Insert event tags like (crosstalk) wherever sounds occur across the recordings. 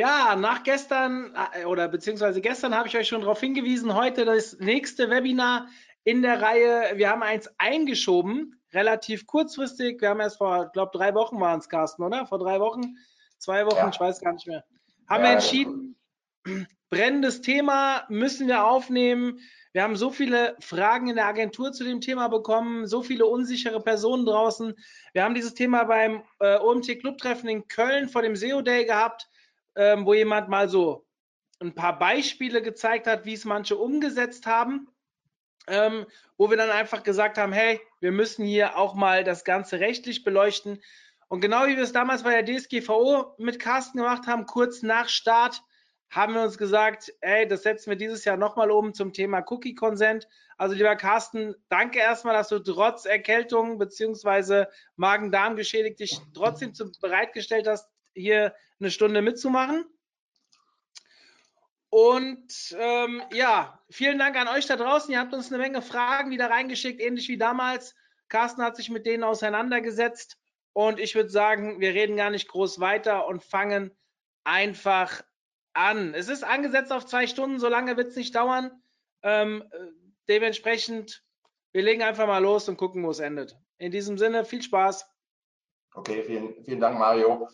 Ja, nach gestern äh, oder beziehungsweise gestern habe ich euch schon darauf hingewiesen, heute das nächste Webinar in der Reihe. Wir haben eins eingeschoben, relativ kurzfristig. Wir haben erst vor, glaube drei Wochen waren es, Carsten, oder? Vor drei Wochen, zwei Wochen, Ja. ich weiß gar nicht mehr. Haben Ja, wir entschieden, brennendes Thema müssen wir aufnehmen. Wir haben so viele Fragen in der Agentur zu dem Thema bekommen, so viele unsichere Personen draußen. Wir haben dieses Thema beim äh, OMT Clubtreffen in Köln vor dem SEO Day gehabt, ähm, wo jemand mal so ein paar Beispiele gezeigt hat, wie es manche umgesetzt haben, ähm, wo wir dann einfach gesagt haben, hey, wir müssen hier auch mal das Ganze rechtlich beleuchten. Und genau wie wir es damals bei der DSGVO mit Carsten gemacht haben, kurz nach Start, haben wir uns gesagt, ey, das setzen wir dieses Jahr nochmal um zum Thema Cookie Consent. Also lieber Carsten, danke erstmal, dass du trotz Erkältung beziehungsweise Magen-Darm geschädigt dich trotzdem bereitgestellt hast, hier eine Stunde mitzumachen. Und ähm, ja, vielen Dank an euch da draußen. Ihr habt uns eine Menge Fragen wieder reingeschickt, ähnlich wie damals. Carsten hat sich mit denen auseinandergesetzt. Und ich würde sagen, wir reden gar nicht groß weiter und fangen einfach an. Es ist angesetzt auf zwei Stunden, so lange wird es nicht dauern. Ähm, äh, dementsprechend, wir legen einfach mal los und gucken, wo es endet. In diesem Sinne, viel Spaß. Okay, vielen, vielen Dank, Mario.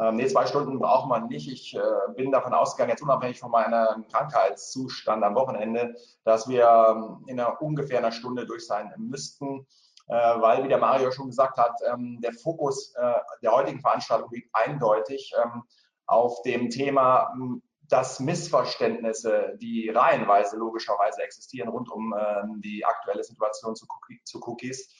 Ähm, nee, zwei Stunden braucht man nicht. Ich äh, bin davon ausgegangen, jetzt unabhängig von meinem Krankheitszustand am Wochenende, dass wir ähm, in einer, ungefähr einer Stunde durch sein müssten, äh, weil, wie der Mario schon gesagt hat, ähm, der Fokus äh, der heutigen Veranstaltung liegt eindeutig ähm, auf dem Thema, dass Missverständnisse, die reihenweise logischerweise existieren rund um ähm, die aktuelle Situation zu, Cookie, zu Cookies,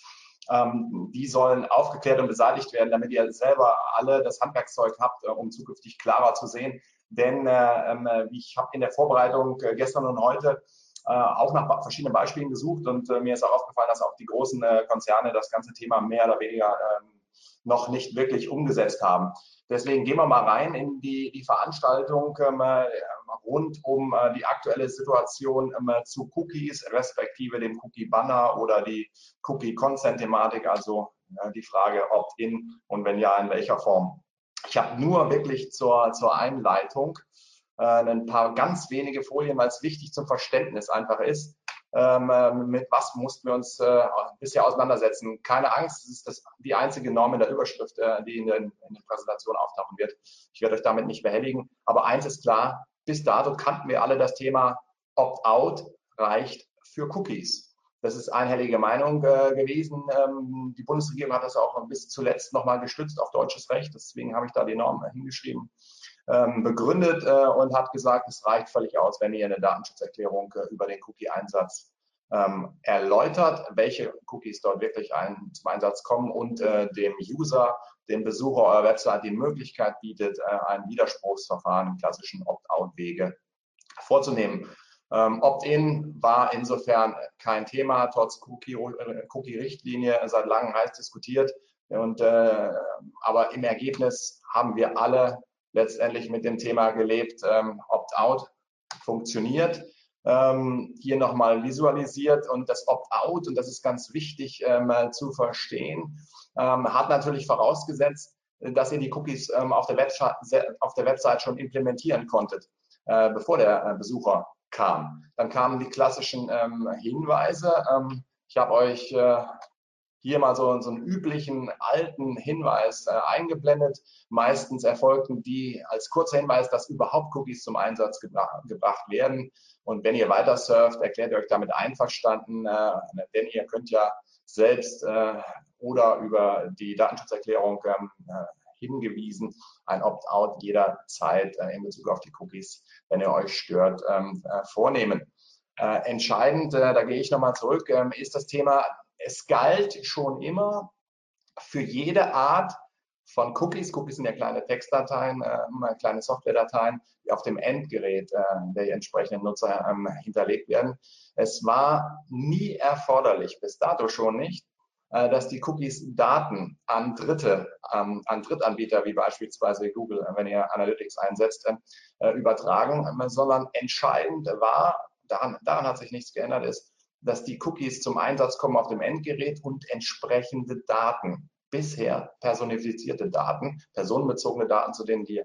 ähm, die sollen aufgeklärt und beseitigt werden, damit ihr selber alle das Handwerkszeug habt, äh, um zukünftig klarer zu sehen. Denn äh, ähm, äh, ich habe in der Vorbereitung äh, gestern und heute äh, auch nach verschiedenen Beispielen gesucht und äh, mir ist auch aufgefallen, dass auch die großen Konzerne das ganze Thema mehr oder weniger ähm, noch nicht wirklich umgesetzt haben. Deswegen gehen wir mal rein in die, die Veranstaltung ähm, äh, rund um äh, die aktuelle Situation ähm, äh, zu Cookies, respektive dem Cookie-Banner oder die Cookie-Consent-Thematik, also äh, die Frage Opt-in und wenn ja, in welcher Form. Ich habe nur wirklich zur, zur Einleitung äh, ein paar ganz wenige Folien, weil es wichtig zum Verständnis einfach ist. Ähm, ähm, mit was mussten wir uns äh, bisher auseinandersetzen? Keine Angst, es ist das, die einzige Norm in der Überschrift, äh, die in der Präsentation auftauchen wird. Ich werde euch damit nicht behelligen. Aber eins ist klar, bis dato kannten wir alle das Thema Opt-out reicht für Cookies. Das ist einhellige Meinung äh, gewesen. Ähm, die Bundesregierung hat das auch bis zuletzt nochmal gestützt auf deutsches Recht. Deswegen habe ich da die Norm hingeschrieben, ähm, begründet äh, und hat gesagt, es reicht völlig aus, wenn ihr eine Datenschutzerklärung äh, über den Cookie-Einsatz ähm, erläutert, welche Cookies dort wirklich ein, zum Einsatz kommen und äh, dem User, dem Besucher eurer Website die Möglichkeit bietet, äh, ein Widerspruchsverfahren im klassischen Opt-out-Wege vorzunehmen. Ähm, Opt-in war insofern kein Thema, trotz äh, Cookie-Richtlinie seit langem heiß diskutiert. Und, äh, aber im Ergebnis haben wir alle letztendlich mit dem Thema gelebt, ähm, Opt-out funktioniert. Ähm, hier nochmal visualisiert und das Opt-out, und das ist ganz wichtig ähm, zu verstehen, ähm, hat natürlich vorausgesetzt, dass ihr die Cookies ähm, auf, der Website, auf der Website schon implementieren konntet, äh, bevor der äh, Besucher kam. Dann kamen die klassischen ähm, Hinweise. Ich habe euch äh, hier mal so, so einen üblichen alten Hinweis äh, eingeblendet. Meistens erfolgten die als kurzer Hinweis, dass überhaupt Cookies zum Einsatz gebra gebracht werden. Und wenn ihr weiter surft, erklärt ihr euch damit einverstanden, äh, denn ihr könnt ja selbst äh, oder über die Datenschutzerklärung ähm, äh, hingewiesen, ein Opt-out jederzeit äh, in Bezug auf die Cookies, wenn ihr euch stört, ähm, äh, vornehmen. Äh, entscheidend, da gehe ich nochmal zurück, ähm, ist das Thema, es galt schon immer für jede Art von Cookies. Cookies sind ja kleine Textdateien, äh, kleine Softwaredateien, die auf dem Endgerät äh, der entsprechenden Nutzer ähm, hinterlegt werden. Es war nie erforderlich, bis dato schon nicht, äh, dass die Cookies Daten an Dritte, ähm, an Drittanbieter wie beispielsweise Google, wenn ihr Analytics einsetzt, äh, übertragen, sondern entscheidend war, daran, daran hat sich nichts geändert, ist, dass die Cookies zum Einsatz kommen auf dem Endgerät und entsprechende Daten bisher personifizierte Daten, personenbezogene Daten, zu denen die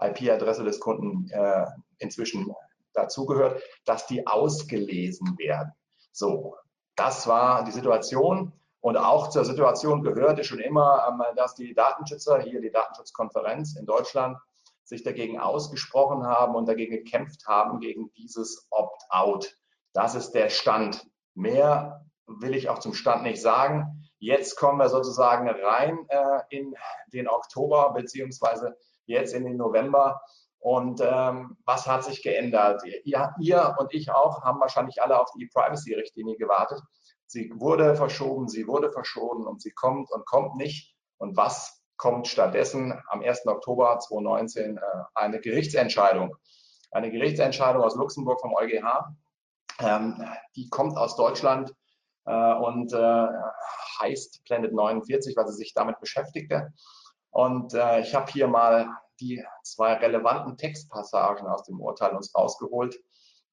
IP-Adresse des Kunden äh, inzwischen dazugehört, dass die ausgelesen werden. So, das war die Situation. Und auch zur Situation gehörte schon immer, ähm, dass die Datenschützer, hier die Datenschutzkonferenz in Deutschland, sich dagegen ausgesprochen haben und dagegen gekämpft haben, gegen dieses Opt-out. Das ist der Stand. Mehr will ich auch zum Stand nicht sagen. Jetzt kommen wir sozusagen rein äh, in den Oktober beziehungsweise jetzt in den November. Und ähm, was hat sich geändert? Ihr, ihr und ich auch haben wahrscheinlich alle auf die Privacy-Richtlinie gewartet. Sie wurde verschoben, sie wurde verschoben und sie kommt und kommt nicht. Und was kommt stattdessen? Am 1. Oktober 2019 äh, eine Gerichtsentscheidung. Eine Gerichtsentscheidung aus Luxemburg vom EuGH. Ähm, die kommt aus Deutschland und äh, heißt Planet 49, weil sie sich damit beschäftigte. Und äh, ich habe hier mal die zwei relevanten Textpassagen aus dem Urteil uns rausgeholt.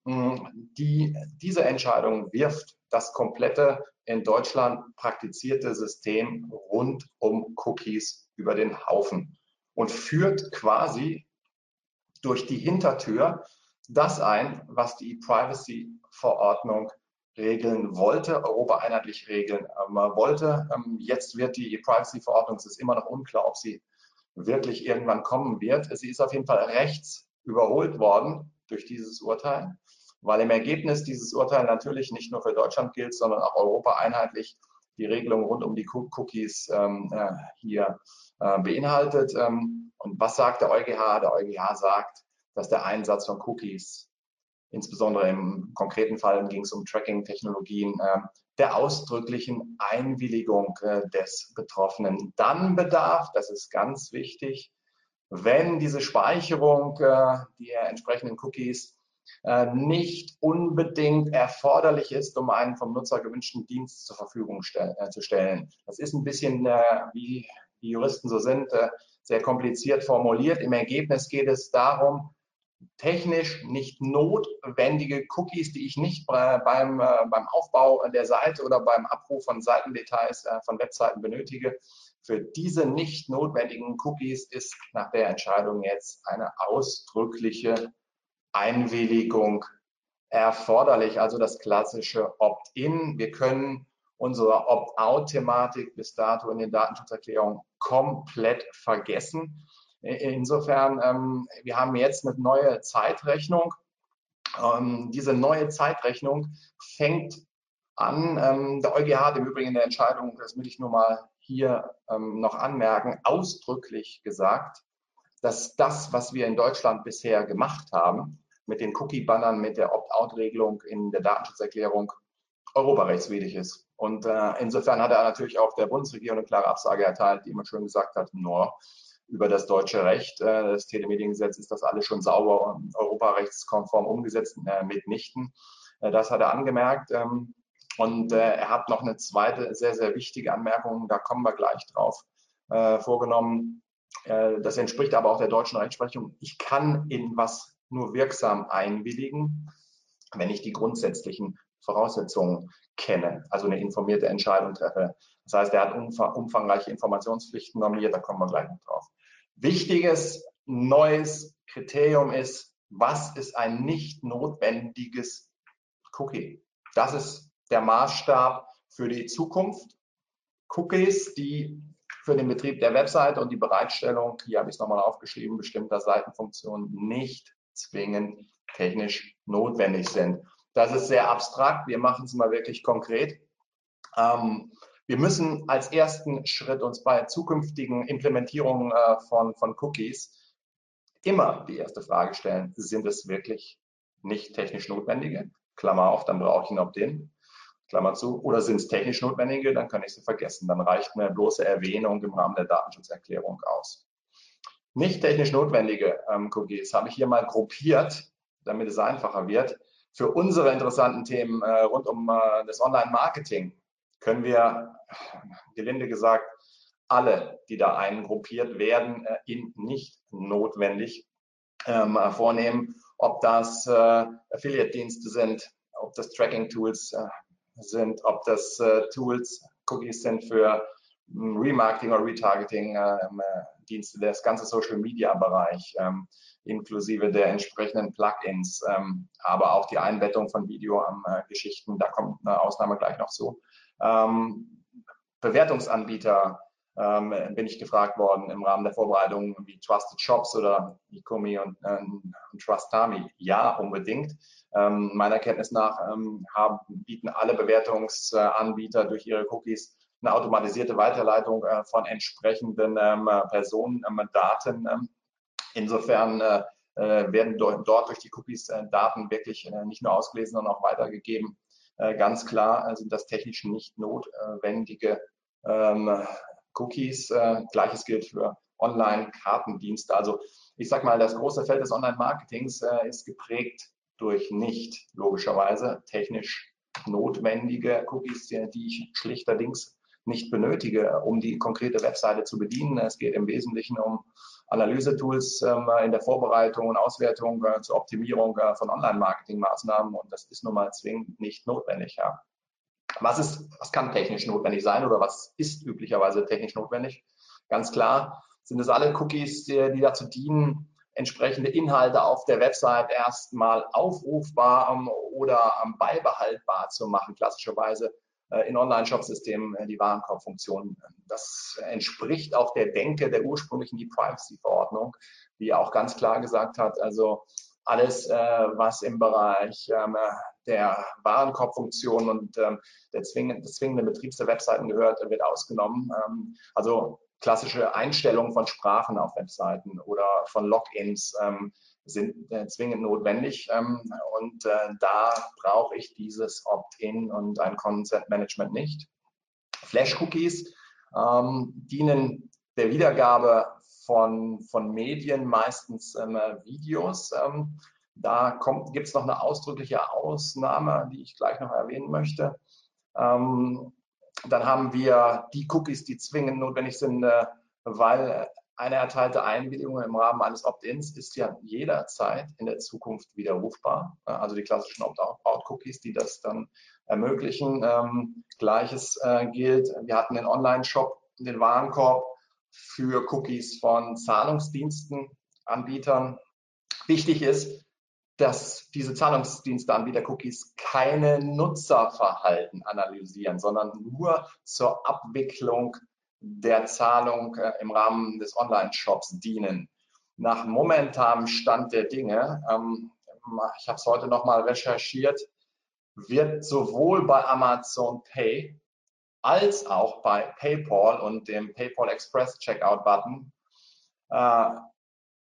Hm, die, diese Entscheidung wirft das komplette in Deutschland praktizierte System rund um Cookies über den Haufen und führt quasi durch die Hintertür das ein, was die Privacy-Verordnung regeln wollte, Europa einheitlich regeln ähm, wollte. Ähm, jetzt wird die Privacy-Verordnung, es ist immer noch unklar, ob sie wirklich irgendwann kommen wird. Sie ist auf jeden Fall rechts überholt worden durch dieses Urteil, weil im Ergebnis dieses Urteil natürlich nicht nur für Deutschland gilt, sondern auch Europa einheitlich die Regelung rund um die Cookies ähm, äh, hier äh, beinhaltet. Ähm, und was sagt der EuGH? Der EuGH sagt, dass der Einsatz von Cookies insbesondere im konkreten Fall ging es um Tracking-Technologien, äh, der ausdrücklichen Einwilligung äh, des Betroffenen. Dann bedarf, das ist ganz wichtig, wenn diese Speicherung äh, der entsprechenden Cookies nicht unbedingt erforderlich ist, um einen vom Nutzer gewünschten Dienst zur Verfügung äh, zu stellen. Das ist ein bisschen, äh, wie die Juristen so sind, äh, sehr kompliziert formuliert. Im Ergebnis geht es darum, technisch nicht notwendige Cookies, die ich nicht beim, äh, beim Aufbau der Seite oder beim Abruf von Seitendetails äh, von Webseiten benötige. Für diese nicht notwendigen Cookies ist nach der Entscheidung jetzt eine ausdrückliche Einwilligung erforderlich, also das klassische Opt-in. Wir können unsere Opt-out-Thematik bis dato in den Datenschutzerklärungen komplett vergessen. Insofern, ähm, wir haben jetzt eine neue Zeitrechnung. Ähm, diese neue Zeitrechnung fängt an. Ähm, der EuGH hat im Übrigen in der Entscheidung, das will ich nur mal hier ähm, noch anmerken, ausdrücklich gesagt, dass das, was wir in Deutschland bisher gemacht haben, mit den Cookie-Bannern, mit der Opt-out-Regelung in der Datenschutzerklärung, europarechtswidrig ist. Und äh, insofern hat er natürlich auch der Bundesregierung eine klare Absage erteilt, die immer schön gesagt hat, no, über das deutsche Recht. Äh, das Telemediengesetz ist das alles schon sauber und europarechtskonform umgesetzt, äh, mitnichten. Äh, das hat er angemerkt. Ähm, und er hat noch eine zweite sehr, sehr wichtige Anmerkung, da kommen wir gleich drauf, vorgenommen. Das entspricht aber auch der deutschen Rechtsprechung. Ich kann in was nur wirksam einwilligen, wenn ich die grundsätzlichen Voraussetzungen kenne, also eine informierte Entscheidung treffe. Das heißt, er hat umfangreiche Informationspflichten normiert, da kommen wir gleich noch drauf. Wichtiges neues Kriterium ist, was ist ein nicht notwendiges Cookie? Das ist der Maßstab für die Zukunft. Cookies, die für den Betrieb der Webseite und die Bereitstellung, hier habe ich es nochmal aufgeschrieben, bestimmter Seitenfunktionen nicht zwingend technisch notwendig sind. Das ist sehr abstrakt. Wir machen es mal wirklich konkret. Ähm, wir müssen als ersten Schritt uns bei zukünftigen Implementierungen äh, von, von Cookies immer die erste Frage stellen, sind es wirklich nicht technisch notwendige? Klammer auf, dann brauche ich ein Opt-in. Klammer zu, oder sind es technisch notwendige, dann kann ich sie vergessen. Dann reicht mir bloße Erwähnung im Rahmen der Datenschutzerklärung aus. Nicht technisch notwendige ähm, Cookies habe ich hier mal gruppiert, damit es einfacher wird. Für unsere interessanten Themen äh, rund um äh, das Online-Marketing können wir, gelinde gesagt, alle, die da eingruppiert werden, äh, in nicht notwendig ähm, vornehmen. Ob das äh, Affiliate-Dienste sind, ob das Tracking-Tools äh, sind, ob das äh, Tools, Cookies sind für hm, Remarketing oder Retargeting, ähm, Dienste, das ganze Social Media Bereich, ähm, inklusive der entsprechenden Plugins, ähm, aber auch die Einbettung von Videogeschichten, da kommt eine Ausnahme gleich noch zu. Ähm, Bewertungsanbieter ähm, bin ich gefragt worden im Rahmen der Vorbereitung wie Trusted Shops oder Ecomi und, äh, und Trustami. Ja, unbedingt. Ähm, meiner Kenntnis nach ähm, haben, bieten alle Bewertungsanbieter durch ihre Cookies eine automatisierte Weiterleitung äh, von entsprechenden ähm, Personendaten. Ähm, insofern äh, äh, werden dort, dort durch die Cookies äh, Daten wirklich äh, nicht nur ausgelesen, sondern auch weitergegeben. Äh, ganz klar sind das technisch nicht notwendige ähm, Cookies. Gleiches gilt für Online-Kartendienste. Also ich sage mal, das große Feld des Online-Marketings ist geprägt durch nicht logischerweise technisch notwendige Cookies, die ich schlichterdings nicht benötige, um die konkrete Webseite zu bedienen. Es geht im Wesentlichen um Analysetools ähm, in der Vorbereitung und Auswertung äh, zur Optimierung äh, von Online-Marketing-Maßnahmen und das ist nun mal zwingend nicht notwendig. Ja. Was, ist, was kann technisch notwendig sein oder was ist üblicherweise technisch notwendig? Ganz klar sind es alle Cookies, die, die dazu dienen, entsprechende Inhalte auf der Website erstmal aufrufbar um, oder um, beibehaltbar zu machen. Klassischerweise äh, in Online-Shop-Systemen äh, die Warenkorbfunktion. Das entspricht auch der Denke der ursprünglichen E-Privacy-Verordnung, die auch ganz klar gesagt hat, also alles, äh, was im Bereich ähm, der Warenkorbfunktion und ähm, der zwingenden, des zwingenden Betriebs der Webseiten gehört, wird ausgenommen. Ähm, also klassische Einstellungen von Sprachen auf Webseiten oder von Logins sind äh, zwingend notwendig. Ähm, und äh, da brauche ich dieses Opt-in und ein Consent Management nicht. Flash-Cookies ähm, dienen der Wiedergabe von, von Medien, meistens ähm, Videos. Ähm, da gibt es noch eine ausdrückliche Ausnahme, die ich gleich noch erwähnen möchte. Ähm, dann haben wir die Cookies, die zwingend notwendig sind, äh, weil eine erteilte Einwilligung im Rahmen eines Opt-ins ist ja jederzeit in der Zukunft widerrufbar. Also die klassischen Opt-out-Cookies, die das dann ermöglichen. Ähm, Gleiches äh, gilt, wir hatten den Online-Shop, den Warenkorb für Cookies von Zahlungsdiensten, Anbietern. Wichtig ist, dass diese Zahlungsdiensteanbieter-Cookies keine Nutzerverhalten analysieren, sondern nur zur Abwicklung der Zahlung äh, im Rahmen des Online-Shops dienen. Nach momentanem Stand der Dinge, ähm, ich habe es heute nochmal recherchiert, wird sowohl bei Amazon Pay als auch bei PayPal und dem PayPal Express Checkout Button äh,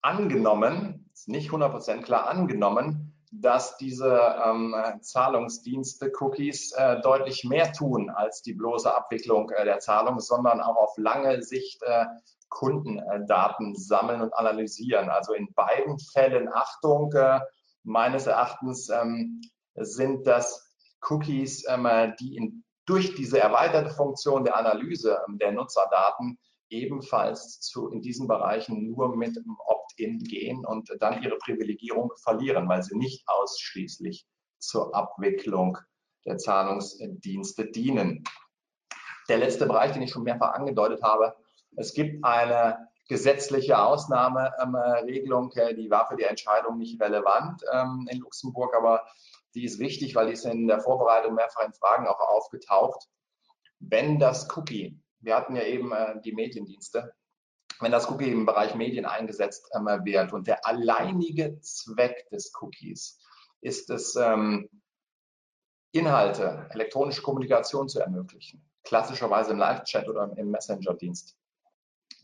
angenommen, ist nicht 100% klar angenommen, dass diese ähm, Zahlungsdienste Cookies äh, deutlich mehr tun als die bloße Abwicklung äh, der Zahlung, sondern auch auf lange Sicht äh, Kundendaten sammeln und analysieren. Also in beiden Fällen Achtung, äh, meines Erachtens ähm, sind das Cookies, ähm, die in, durch diese erweiterte Funktion der Analyse ähm, der Nutzerdaten ebenfalls zu, in diesen Bereichen nur mit Opt-in gehen und dann ihre Privilegierung verlieren, weil sie nicht ausschließlich zur Abwicklung der Zahlungsdienste dienen. Der letzte Bereich, den ich schon mehrfach angedeutet habe, es gibt eine gesetzliche Ausnahmeregelung, äh, die war für die Entscheidung nicht relevant ähm, in Luxemburg, aber die ist wichtig, weil die ist in der Vorbereitung mehrfach in Fragen auch aufgetaucht. Wenn das Cookie wir hatten ja eben äh, die Mediendienste, wenn das Cookie im Bereich Medien eingesetzt ähm, wird und der alleinige Zweck des Cookies ist es, ähm, Inhalte, elektronische Kommunikation zu ermöglichen, klassischerweise im Live-Chat oder im Messenger-Dienst,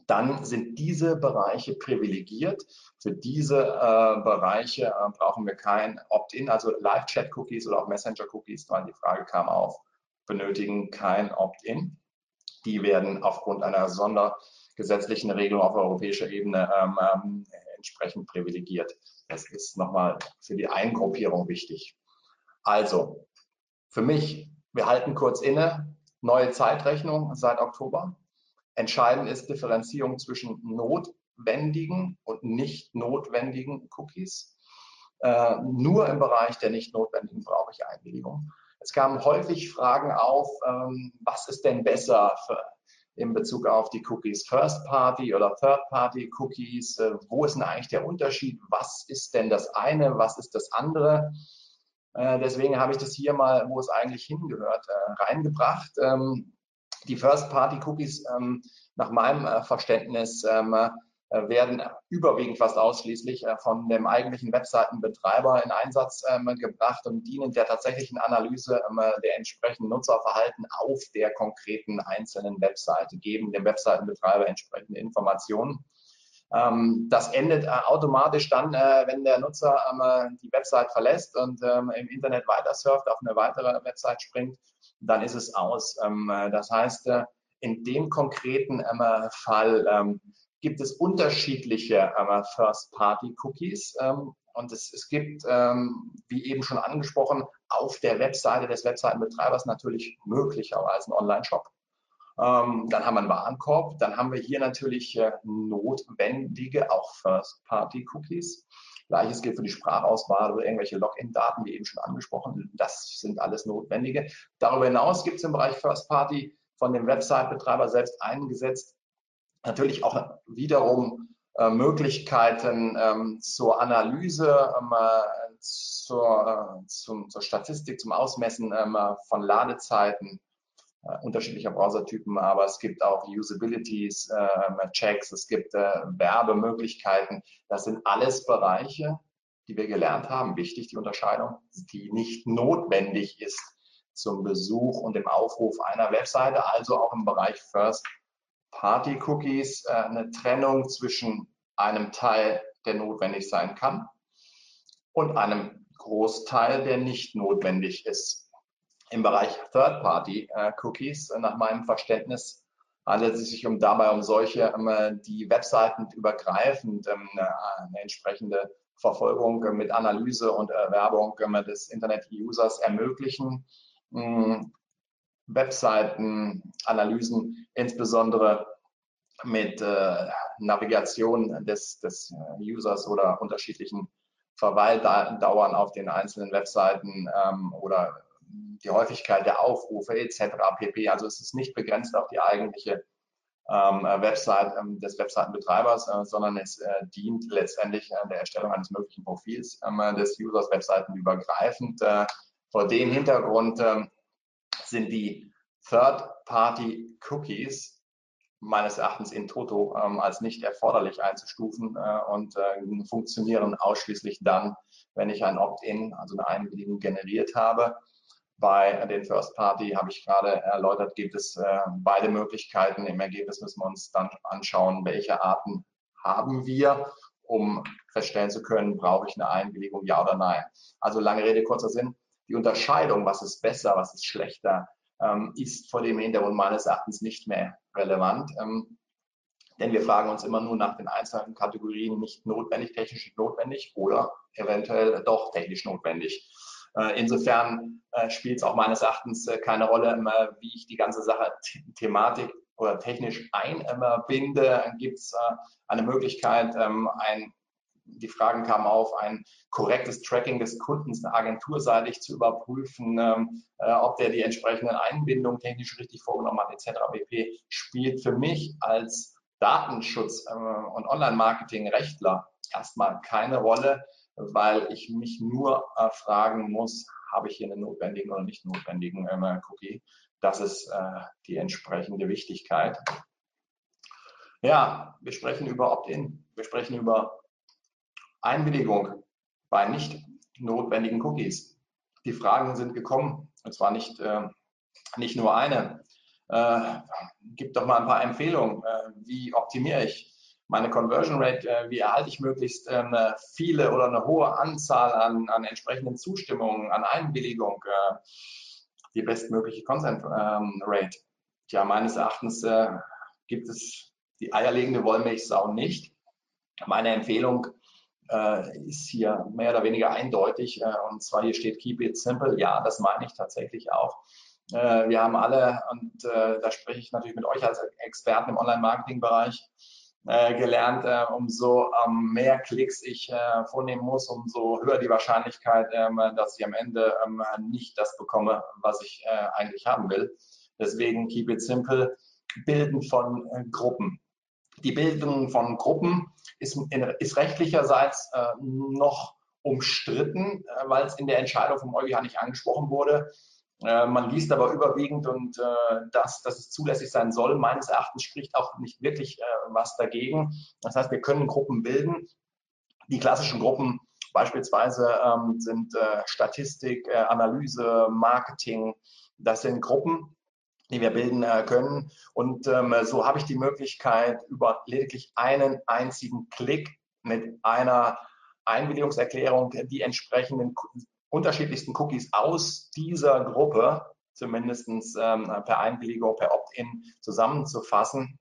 dann sind diese Bereiche privilegiert. Für diese äh, Bereiche äh, brauchen wir kein Opt-in, also Live-Chat-Cookies oder auch Messenger-Cookies, weil die Frage kam auf benötigen kein Opt-in. Die werden aufgrund einer sondergesetzlichen Regelung auf europäischer Ebene ähm, ähm, entsprechend privilegiert. Das ist nochmal für die Eingruppierung wichtig. Also, für mich, wir halten kurz inne, neue Zeitrechnung seit Oktober. Entscheidend ist Differenzierung zwischen notwendigen und nicht notwendigen Cookies. Äh, nur im Bereich der nicht notwendigen brauche ich Einwilligung. Es kamen häufig Fragen auf, ähm, was ist denn besser für, in Bezug auf die Cookies First Party oder Third Party Cookies? Äh, wo ist denn eigentlich der Unterschied? Was ist denn das eine? Was ist das andere? Äh, deswegen habe ich das hier mal, wo es eigentlich hingehört, äh, reingebracht. Ähm, die First Party Cookies ähm, nach meinem Verständnis ähm, äh, werden überwiegend fast ausschließlich äh, von dem eigentlichen Webseitenbetreiber in Einsatz ähm, gebracht und dienen der tatsächlichen Analyse ähm, der entsprechenden Nutzerverhalten auf der konkreten einzelnen Webseite, geben dem Webseitenbetreiber entsprechende Informationen. Ähm, das endet automatisch dann, wenn der Nutzer die Website verlässt und im Internet weiter surft, auf eine weitere Website springt, dann ist es aus. Das heißt, in dem konkreten Fall gibt es unterschiedliche ähm, First-Party-Cookies. Ähm, und es, es gibt, ähm, wie eben schon angesprochen, auf der Webseite des Webseitenbetreibers natürlich möglicherweise einen Online-Shop. Ähm, dann haben wir einen Warenkorb. Dann haben wir hier natürlich äh, notwendige, auch First-Party-Cookies. Gleiches gilt für die Sprachauswahl oder irgendwelche Login-Daten, wie eben schon angesprochen. Das sind alles notwendige. Darüber hinaus gibt es im Bereich First-Party von dem Website-Betreiber selbst eingesetzt natürlich auch wiederum äh, Möglichkeiten ähm, zur Analyse, ähm, äh, zur, äh, zum, zur Statistik, zum Ausmessen ähm, von Ladezeiten äh, unterschiedlicher Browsertypen, aber es gibt auch Usabilities, ähm, Checks, es gibt äh, Werbemöglichkeiten. Das sind alles Bereiche, die wir gelernt haben. Wichtig die Unterscheidung, die nicht notwendig ist zum Besuch und dem Aufruf einer Webseite, also auch im Bereich First Party-Cookies äh, eine Trennung zwischen einem Teil, der notwendig sein kann, und einem Großteil, der nicht notwendig ist. Im Bereich Third-Party-Cookies, äh, nach meinem Verständnis, handelt es sich um, dabei um solche, ähm, die webseitenübergreifend ähm, eine entsprechende Verfolgung mit Analyse und Erwerbung ähm, des Internet-Users ermöglichen. Hm, Webseitenanalysen, insbesondere mit äh, Navigation des, des äh, Users oder unterschiedlichen Verweildauern auf den einzelnen Webseiten ähm, oder die Häufigkeit der Aufrufe etc. pp. Also es ist nicht begrenzt auf die eigentliche ähm, Website ähm, des Webseitenbetreibers, äh, sondern es äh, dient letztendlich äh, der Erstellung eines möglichen Profils ähm, des Users webseitenübergreifend. Äh, vor dem Hintergrund ähm, sind die Third-Party-Cookies meines Erachtens in Toto ähm, als nicht erforderlich einzustufen äh, und äh, funktionieren ausschließlich dann, wenn ich ein Opt-in, also eine Einwilligung generiert habe. Bei den First Party habe ich gerade erläutert, gibt es äh, beide Möglichkeiten. Im Ergebnis müssen wir uns dann anschauen, welche Arten haben wir, um feststellen zu können, brauche ich eine Einwilligung, ja oder nein. Also lange Rede, kurzer Sinn. Die Unterscheidung, was ist besser, was ist schlechter, ähm, ist vor dem Hintergrund meines Erachtens nicht mehr relevant. Ähm, denn wir fragen uns immer nur nach den einzelnen Kategorien nicht notwendig, technisch notwendig oder eventuell doch technisch notwendig. Äh, insofern äh, spielt es auch meines Erachtens äh, keine Rolle, wie ich die ganze Sache thematik oder technisch einbinde. Gibt es eine Möglichkeit, ähm, ein die Fragen kamen auf, ein korrektes Tracking des Kundens agenturseitig zu überprüfen, ähm, äh, ob der die entsprechenden Einbindungen technisch richtig vorgenommen hat, etc. pp. spielt für mich als Datenschutz- äh, und Online-Marketing-Rechtler erstmal keine Rolle, weil ich mich nur äh, fragen muss, habe ich hier einen notwendigen oder nicht notwendigen ähm, Cookie. Das ist äh, die entsprechende Wichtigkeit. Ja, wir sprechen über Opt-in, wir sprechen über Einwilligung bei nicht notwendigen Cookies. Die Fragen sind gekommen, und zwar nicht, äh, nicht nur eine. Äh, gib doch mal ein paar Empfehlungen. Äh, wie optimiere ich meine Conversion Rate? Äh, wie erhalte ich möglichst ähm, viele oder eine hohe Anzahl an, an entsprechenden Zustimmungen, an Einwilligung? Äh, die bestmögliche Consent ähm, Rate? Tja, meines Erachtens äh, gibt es die eierlegende Wollmilchsau nicht. Meine Empfehlung äh, ist hier mehr oder weniger eindeutig. Äh, und zwar hier steht Keep it simple. Ja, das meine ich tatsächlich auch. Äh, wir haben alle, und äh, da spreche ich natürlich mit euch als Experten im Online-Marketing-Bereich, äh, gelernt, äh, umso ähm, mehr Klicks ich vornehmen muss, umso höher die Wahrscheinlichkeit, ähm, dass ich am Ende ähm, nicht das bekomme, was ich eigentlich haben will. Deswegen keep it simple, bilden von Gruppen. Die Bildung von Gruppen ist, ist rechtlicherseits äh, noch umstritten, weil es in der Entscheidung vom EuGH nicht angesprochen wurde. Äh, man liest aber überwiegend und äh, das, dass es zulässig sein soll, meines Erachtens spricht auch nicht wirklich äh, was dagegen. Das heißt, wir können Gruppen bilden. Die klassischen Gruppen beispielsweise ähm, sind äh, Statistik, äh, Analyse, Marketing. Das sind Gruppen, die wir bilden äh, können. Und ähm, so habe ich die Möglichkeit, über lediglich einen einzigen Klick mit einer Einwilligungserklärung die entsprechenden unterschiedlichsten Cookies aus dieser Gruppe zumindest ähm, per Einwilligung, per Opt-in zusammenzufassen.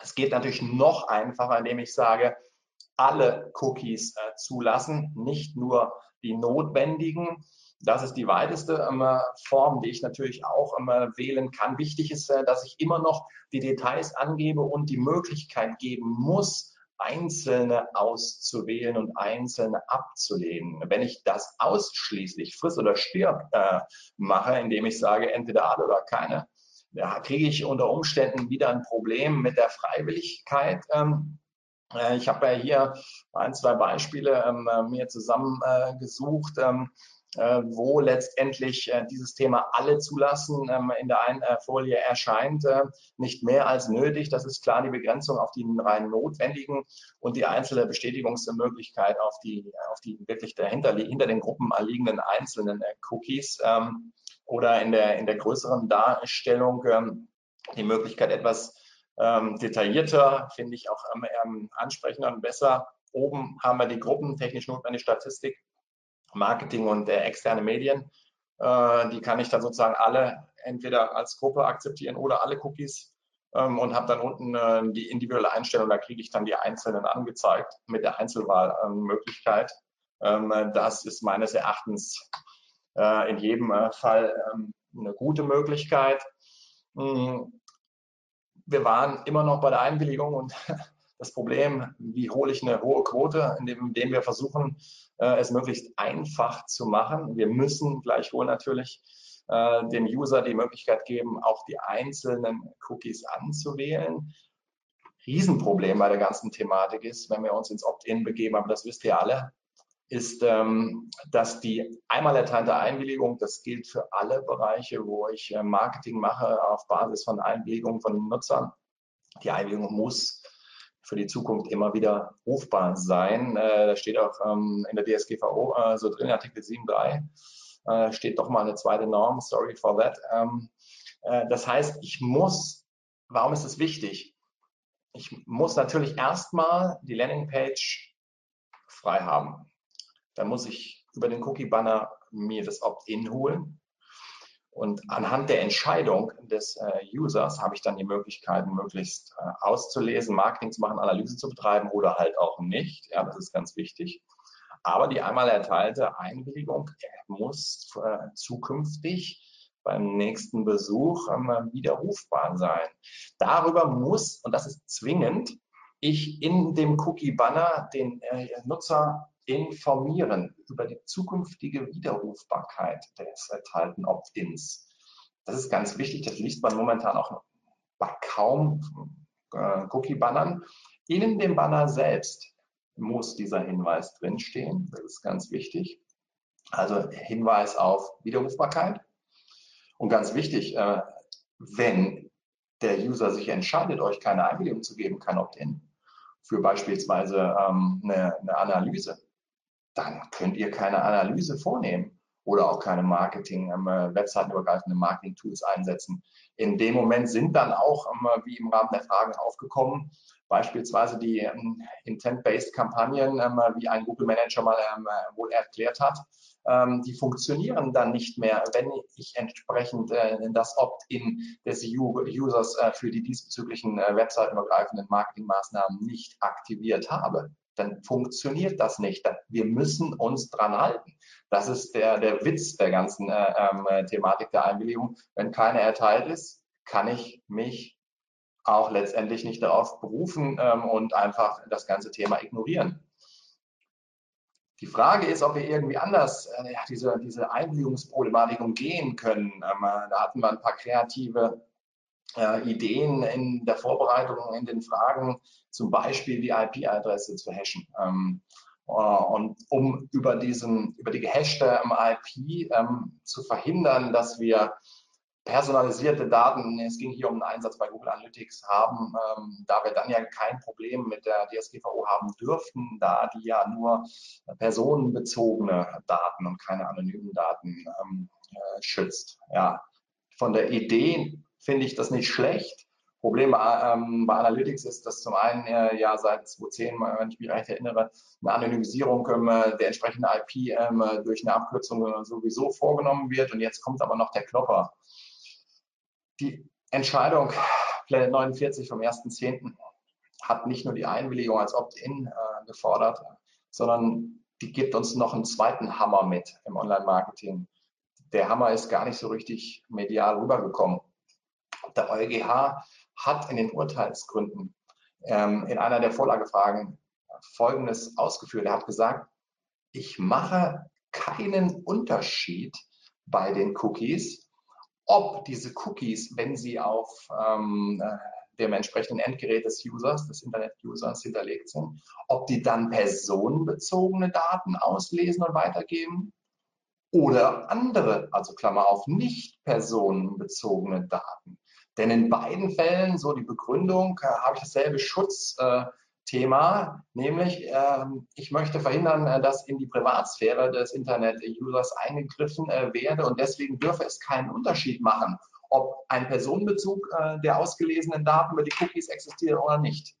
Es geht natürlich noch einfacher, indem ich sage, alle Cookies äh, zulassen, nicht nur die notwendigen. Das ist die weiteste ähm, Form, die ich natürlich auch ähm, wählen kann. Wichtig ist, äh, dass ich immer noch die Details angebe und die Möglichkeit geben muss, einzelne auszuwählen und einzelne abzulehnen. Wenn ich das ausschließlich friss oder stirb äh, mache, indem ich sage, entweder alle oder keine, da kriege ich unter Umständen wieder ein Problem mit der Freiwilligkeit. Ähm, äh, ich habe ja hier ein, zwei Beispiele ähm, mir zusammengesucht. Äh, äh, wo letztendlich äh, dieses Thema alle zulassen ähm, in der einen äh, Folie erscheint. Nicht mehr als nötig. Das ist klar die Begrenzung auf die rein notwendigen und die einzelne Bestätigungsmöglichkeit auf die, auf die wirklich dahinter, hinter den Gruppen liegenden einzelnen Cookies ähm, oder in der, in der größeren Darstellung ähm, die Möglichkeit etwas detaillierter, finde ich auch ansprechender und besser. Oben haben wir die Gruppen, technisch notwendige Statistik Marketing und äh, externe Medien. Äh, die kann ich dann sozusagen alle entweder als Gruppe akzeptieren oder alle Cookies ähm, und habe dann unten äh, die individuelle Einstellung. Da kriege ich dann die einzelnen angezeigt mit der Einzelwahlmöglichkeit. Ähm, das ist meines Erachtens äh, in jedem äh, Fall ähm, eine gute Möglichkeit. Hm. Wir waren immer noch bei der Einwilligung und (laughs) das Problem, wie hole ich eine hohe Quote, indem wir versuchen, äh, es möglichst einfach zu machen. Wir müssen gleichwohl natürlich äh, dem User die Möglichkeit geben, auch die einzelnen Cookies anzuwählen. Riesenproblem bei der ganzen Thematik ist, wenn wir uns ins Opt-in begeben, aber das wisst ihr alle, ist, ähm, dass die einmal erteilte Einwilligung, das gilt für alle Bereiche, wo ich äh, Marketing mache auf Basis von Einwilligungen von Nutzern. Die Einwilligung muss für die Zukunft immer wieder rufbar sein. Äh, da steht auch ähm, in der DSGVO äh, so drin, Artikel 7.3, äh, steht doch mal eine zweite Norm, sorry for that. Ähm, äh, das heißt, ich muss, warum ist es wichtig? Ich muss natürlich erstmal die Landingpage frei haben. Dann muss ich über den Cookie-Banner mir das Opt-in holen. Und anhand der Entscheidung des äh, Users habe ich dann die Möglichkeit, möglichst äh, auszulesen, Marketing zu machen, Analyse zu betreiben oder halt auch nicht. Ja, das ist ganz wichtig. Aber die einmal erteilte Einwilligung muss äh, zukünftig beim nächsten Besuch ähm, widerrufbar sein. Darüber muss, und das ist zwingend, ich in dem Cookie-Banner den äh, Nutzer informieren über die zukünftige Widerrufbarkeit des erteilten Opt-ins. Das ist ganz wichtig, das liest man momentan auch bei kaum äh, Cookie-Bannern. In dem Banner selbst muss dieser Hinweis drinstehen, das ist ganz wichtig. Also Hinweis auf Widerrufbarkeit. Und ganz wichtig, äh, wenn der User sich entscheidet, euch keine Einwilligung zu geben, kein Opt-in, für beispielsweise ähm, eine, eine Analyse, dann könnt ihr keine Analyse vornehmen. oder auch keine Marketing, ähm, Marketing-Tools einsetzen. In dem Moment sind dann auch, ähm, wie im Rahmen der Fragen aufgekommen, beispielsweise die ähm, Intent-Based Kampagnen, wie ein Google Manager mal wohl erklärt hat, die funktionieren dann nicht mehr, wenn ich entsprechend äh, das Opt-in des Users äh, für die diesbezüglichen äh, webseitenübergreifenden Marketingmaßnahmen nicht aktiviert habe dann funktioniert das nicht. Wir müssen uns dran halten. Das ist der, der Witz der ganzen äh, äh, Thematik der Einwilligung. Wenn keine erteilt ist, kann ich mich auch letztendlich nicht darauf berufen ähm, und einfach das ganze Thema ignorieren. Die Frage ist, ob wir irgendwie anders äh, diese, diese Einwilligungsproblematik umgehen können. Ähm, äh, da hatten wir ein paar kreative äh, Ideen in der Vorbereitung, in den Fragen, zum Beispiel die IP-Adresse zu hashen. Ähm, äh, und um über, diesen, über die gehashte IP ähm, zu verhindern, dass wir personalisierte Daten, es ging hier um einen Einsatz bei Google Analytics, haben, ähm, da wir dann ja kein Problem mit der DSGVO haben dürften, da die ja nur personenbezogene Daten und keine anonymen Daten ähm, äh, schützt. Ja, von der Idee finde ich das nicht schlecht. Problem bei, ähm, bei Analytics ist, dass zum einen äh, ja seit 2010, wenn ich mich recht erinnere, eine Anonymisierung ähm, der entsprechenden IP ähm, durch eine Abkürzung sowieso vorgenommen wird und jetzt kommt aber noch der Klopper die Entscheidung Planet 49 vom 1.10. hat nicht nur die Einwilligung als Opt-in äh, gefordert, sondern die gibt uns noch einen zweiten Hammer mit im Online-Marketing. Der Hammer ist gar nicht so richtig medial rübergekommen. Der EuGH hat in den Urteilsgründen ähm, in einer der Vorlagefragen Folgendes ausgeführt. Er hat gesagt, ich mache keinen Unterschied bei den Cookies ob diese Cookies, wenn sie auf ähm, äh, dem entsprechenden Endgerät des Users, des Internet-Users hinterlegt sind, ob die dann personenbezogene Daten auslesen und weitergeben oder andere, also Klammer auf, nicht personenbezogene Daten. Denn in beiden Fällen, so die Begründung, äh, habe ich dasselbe Schutz. Äh, Thema, nämlich ähm, ich möchte verhindern, äh, dass in die Privatsphäre des Internet-Users eingegriffen äh, werde und deswegen dürfe es keinen Unterschied machen, ob ein Personenbezug äh, der ausgelesenen Daten über die Cookies existiert oder nicht.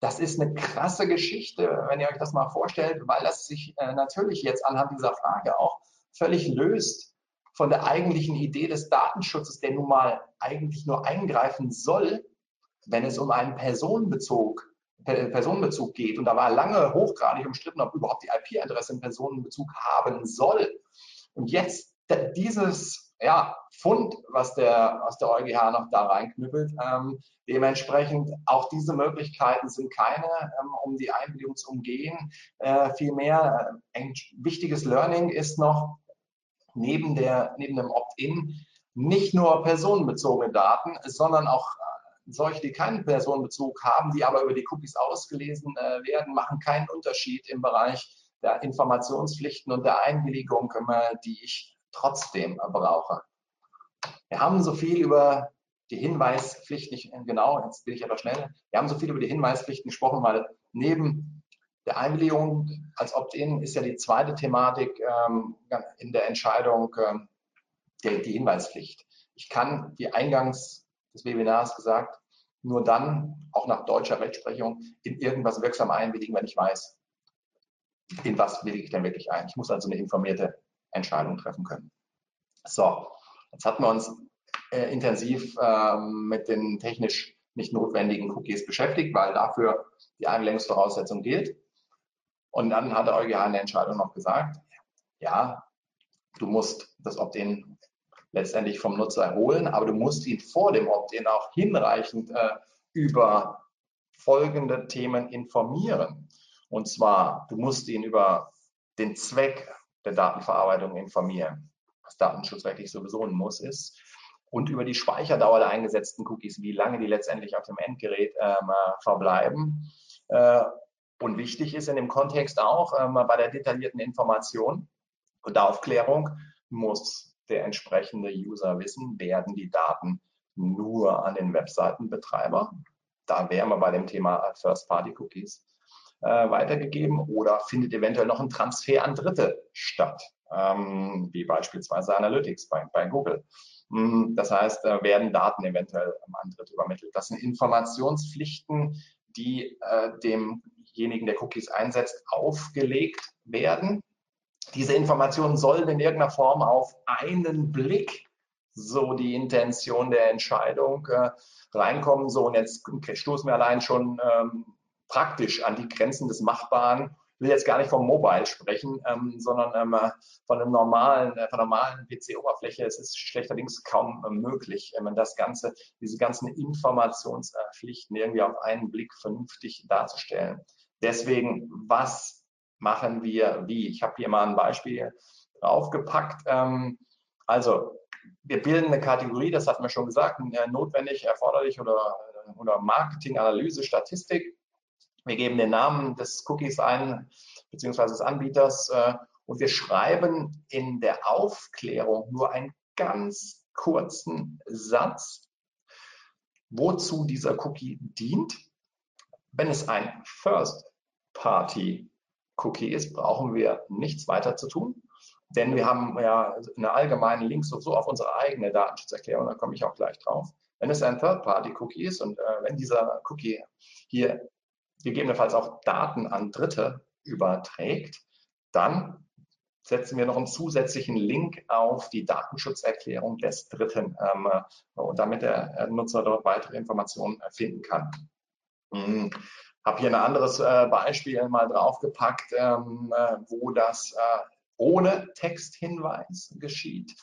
Das ist eine krasse Geschichte, wenn ihr euch das mal vorstellt, weil das sich natürlich jetzt anhand dieser Frage auch völlig löst von der eigentlichen Idee des Datenschutzes, der nun mal eigentlich nur eingreifen soll, wenn es um einen Personenbezug Personenbezug geht. Und da war lange hochgradig umstritten, ob überhaupt die IP-Adresse einen Personenbezug haben soll. Und jetzt dieses ja, Fund, was der, was der EuGH noch da reinknüppelt, ähm, dementsprechend auch diese Möglichkeiten sind keine, ähm, um die Einwilligung zu umgehen. Äh, vielmehr äh, ein wichtiges Learning ist noch, neben, der, neben dem Opt-in nicht nur personenbezogene Daten, sondern auch solche, die keinen Personenbezug haben, die aber über die Cookies ausgelesen äh, werden, machen keinen Unterschied im Bereich der Informationspflichten und der Einwilligung, äh, die ich trotzdem brauche. Wir haben so viel über die Hinweispflicht, nicht genau, jetzt bin ich aber schnell, wir haben so viel über die Hinweispflichten gesprochen, weil neben der Einwilligung als Opt-in ist ja die zweite Thematik ähm, in der Entscheidung ähm, der, die Hinweispflicht. Ich kann, wie eingangs des Webinars gesagt, nur dann, auch nach deutscher Rechtsprechung, in irgendwas wirksam einwilligen, wenn ich weiß, in was willige ich denn wirklich ein. Ich muss also eine informierte Entscheidung treffen können. So, jetzt hatten wir uns äh, intensiv äh, mit den technisch nicht notwendigen Cookies beschäftigt, weil dafür die Einwilligungsvoraussetzung gilt. Und dann hat der EuGH in der Entscheidung noch gesagt, ja, du musst das Opt-in letztendlich vom Nutzer erholen, aber du musst ihn vor dem Opt-in auch hinreichend äh, über folgende Themen informieren. Und zwar, du musst ihn über den Zweck der Datenverarbeitung informieren, was datenschutzrechtlich sowieso ein Muss ist, und über die Speicherdauer der eingesetzten Cookies, wie lange die letztendlich auf dem Endgerät ähm, äh, verbleiben. Äh, und wichtig ist in dem Kontext auch ähm, bei der detaillierten Information und Aufklärung muss der entsprechende User wissen, werden die Daten nur an den Webseitenbetreiber, da wären wir bei dem Thema First-Party-Cookies, äh, weitergegeben oder findet eventuell noch ein Transfer an Dritte statt. ähm, wie beispielsweise Analytics bei, bei Google. Hm, das heißt, äh, werden Daten eventuell an Dritte übermittelt. Das sind Informationspflichten, die äh, demjenigen, der Cookies einsetzt, aufgelegt werden. Diese Informationen sollen in irgendeiner Form auf einen Blick so die Intention der Entscheidung äh, reinkommen. So, und jetzt stoßen wir allein schon ähm, praktisch an die Grenzen des Machbaren. Ich will jetzt gar nicht vom Mobile sprechen, ähm, sondern ähm, von einem normalen, äh, von normalen PC-Oberfläche. Es ist schlechterdings kaum äh, möglich, man das Ganze, diese ganzen Informationspflichten irgendwie auf einen Blick vernünftig darzustellen. Deswegen, was machen wir wie? Ich habe hier mal ein Beispiel draufgepackt. Ähm, also wir bilden eine Kategorie, das hatten wir schon gesagt, äh, notwendig, erforderlich oder, äh, oder Marketing, Analyse, Statistik. Wir geben den Namen des Cookies ein, beziehungsweise des Anbieters, äh, und wir schreiben in der Aufklärung nur einen ganz kurzen Satz, wozu dieser Cookie dient. Wenn es ein First-Party-Cookie ist, brauchen wir nichts weiter zu tun. Denn wir haben ja eine allgemeine Link so, auf unsere eigene Datenschutzerklärung, da komme ich auch gleich drauf. Wenn es ein Third-Party-Cookie ist und äh, wenn dieser Cookie hier gegebenenfalls auch Daten an Dritte überträgt, dann setzen wir noch einen zusätzlichen Link auf die Datenschutzerklärung des Dritten, ähm, äh, damit der Nutzer dort weitere Informationen finden kann. Habe hier ein anderes äh, Beispiel mal draufgepackt, ähm, äh, wo das äh, ohne Texthinweis geschieht.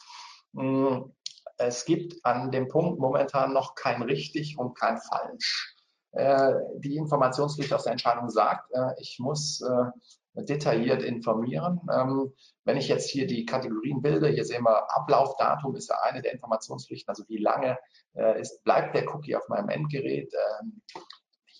Hm, es gibt an dem Punkt momentan noch kein richtig und kein falsch. Äh, die Informationspflicht aus der Entscheidung sagt, äh, ich muss äh, detailliert informieren. Ähm, wenn ich jetzt hier die Kategorien bilde, hier sehen wir Ablaufdatum ist ja eine der Informationspflichten, also wie lange ist, bleibt der Cookie auf meinem Endgerät. Ähm,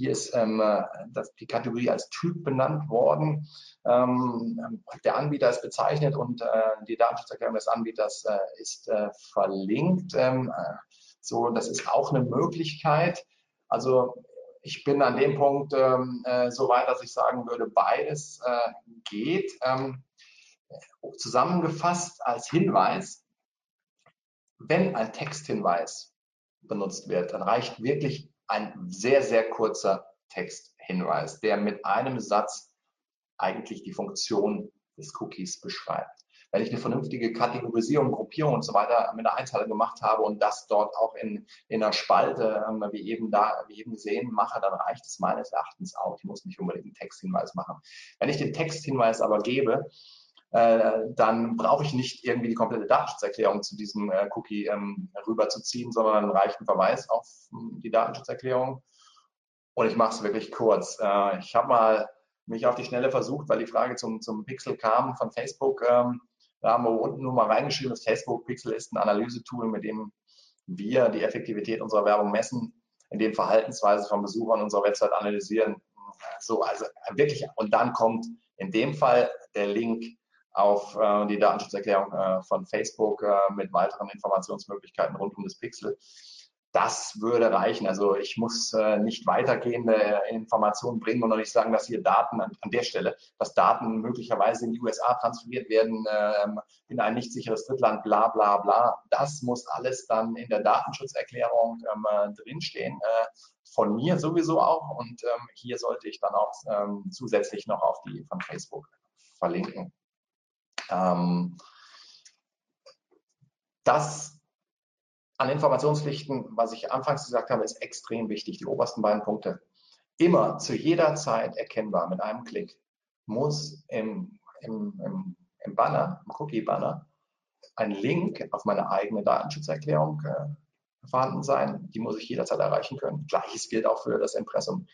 hier ist ähm, das, die Kategorie als Typ benannt worden. Ähm, der Anbieter ist bezeichnet und äh, die Datenschutzerklärung des Anbieters äh, ist äh, verlinkt. Ähm, äh, so, das ist auch eine Möglichkeit. Also ich bin an dem Punkt ähm, äh, so weit, dass ich sagen würde, beides äh, geht. Ähm, zusammengefasst als Hinweis, wenn ein Texthinweis benutzt wird, dann reicht wirklich ein sehr, sehr kurzer Texthinweis, der mit einem Satz eigentlich die Funktion des Cookies beschreibt. Wenn ich eine vernünftige Kategorisierung, Gruppierung und so weiter mit einer Einteilung gemacht habe und das dort auch in, in einer Spalte, ähm, wie eben da, wie eben gesehen, mache, dann reicht es meines Erachtens auch. Ich muss nicht unbedingt einen Texthinweis machen. Wenn ich den Texthinweis aber gebe, äh, dann brauche ich nicht irgendwie die komplette Datenschutzerklärung zu diesem äh, Cookie ähm, rüberzuziehen, sondern reicht ein Verweis auf hm, die Datenschutzerklärung. Und ich mache es wirklich kurz. Äh, ich habe mal mich auf die Schnelle versucht, weil die Frage zum, zum Pixel kam von Facebook. Ähm, da haben wir unten nur mal reingeschrieben, das Facebook Pixel ist ein Analysetool, mit dem wir die Effektivität unserer Werbung messen, in dem Verhaltensweise von Besuchern unserer Website analysieren. So, also wirklich, und dann kommt in dem Fall der Link auf äh, die Datenschutzerklärung äh, von Facebook äh, mit weiteren Informationsmöglichkeiten rund um das Pixel. Das würde reichen. Also ich muss äh, nicht weitergehende Informationen bringen und noch nicht sagen, dass hier Daten an, an der Stelle, dass Daten möglicherweise in die USA transferiert werden, ähm, in ein nicht sicheres Drittland, bla bla bla. Das muss alles dann in der Datenschutzerklärung ähm, drinstehen. Äh, von mir sowieso auch. Und ähm, hier sollte ich dann auch ähm, zusätzlich noch auf die von Facebook verlinken. Ähm, das an Informationspflichten, was ich anfangs gesagt habe, ist extrem wichtig. Die obersten beiden Punkte. Immer zu jeder Zeit erkennbar mit einem Klick muss im, im, im, im Banner, im Cookie-Banner, ein Link auf meine eigene Datenschutzerklärung äh, vorhanden sein. Die muss ich jederzeit erreichen können. Gleiches gilt auch für das Impressum.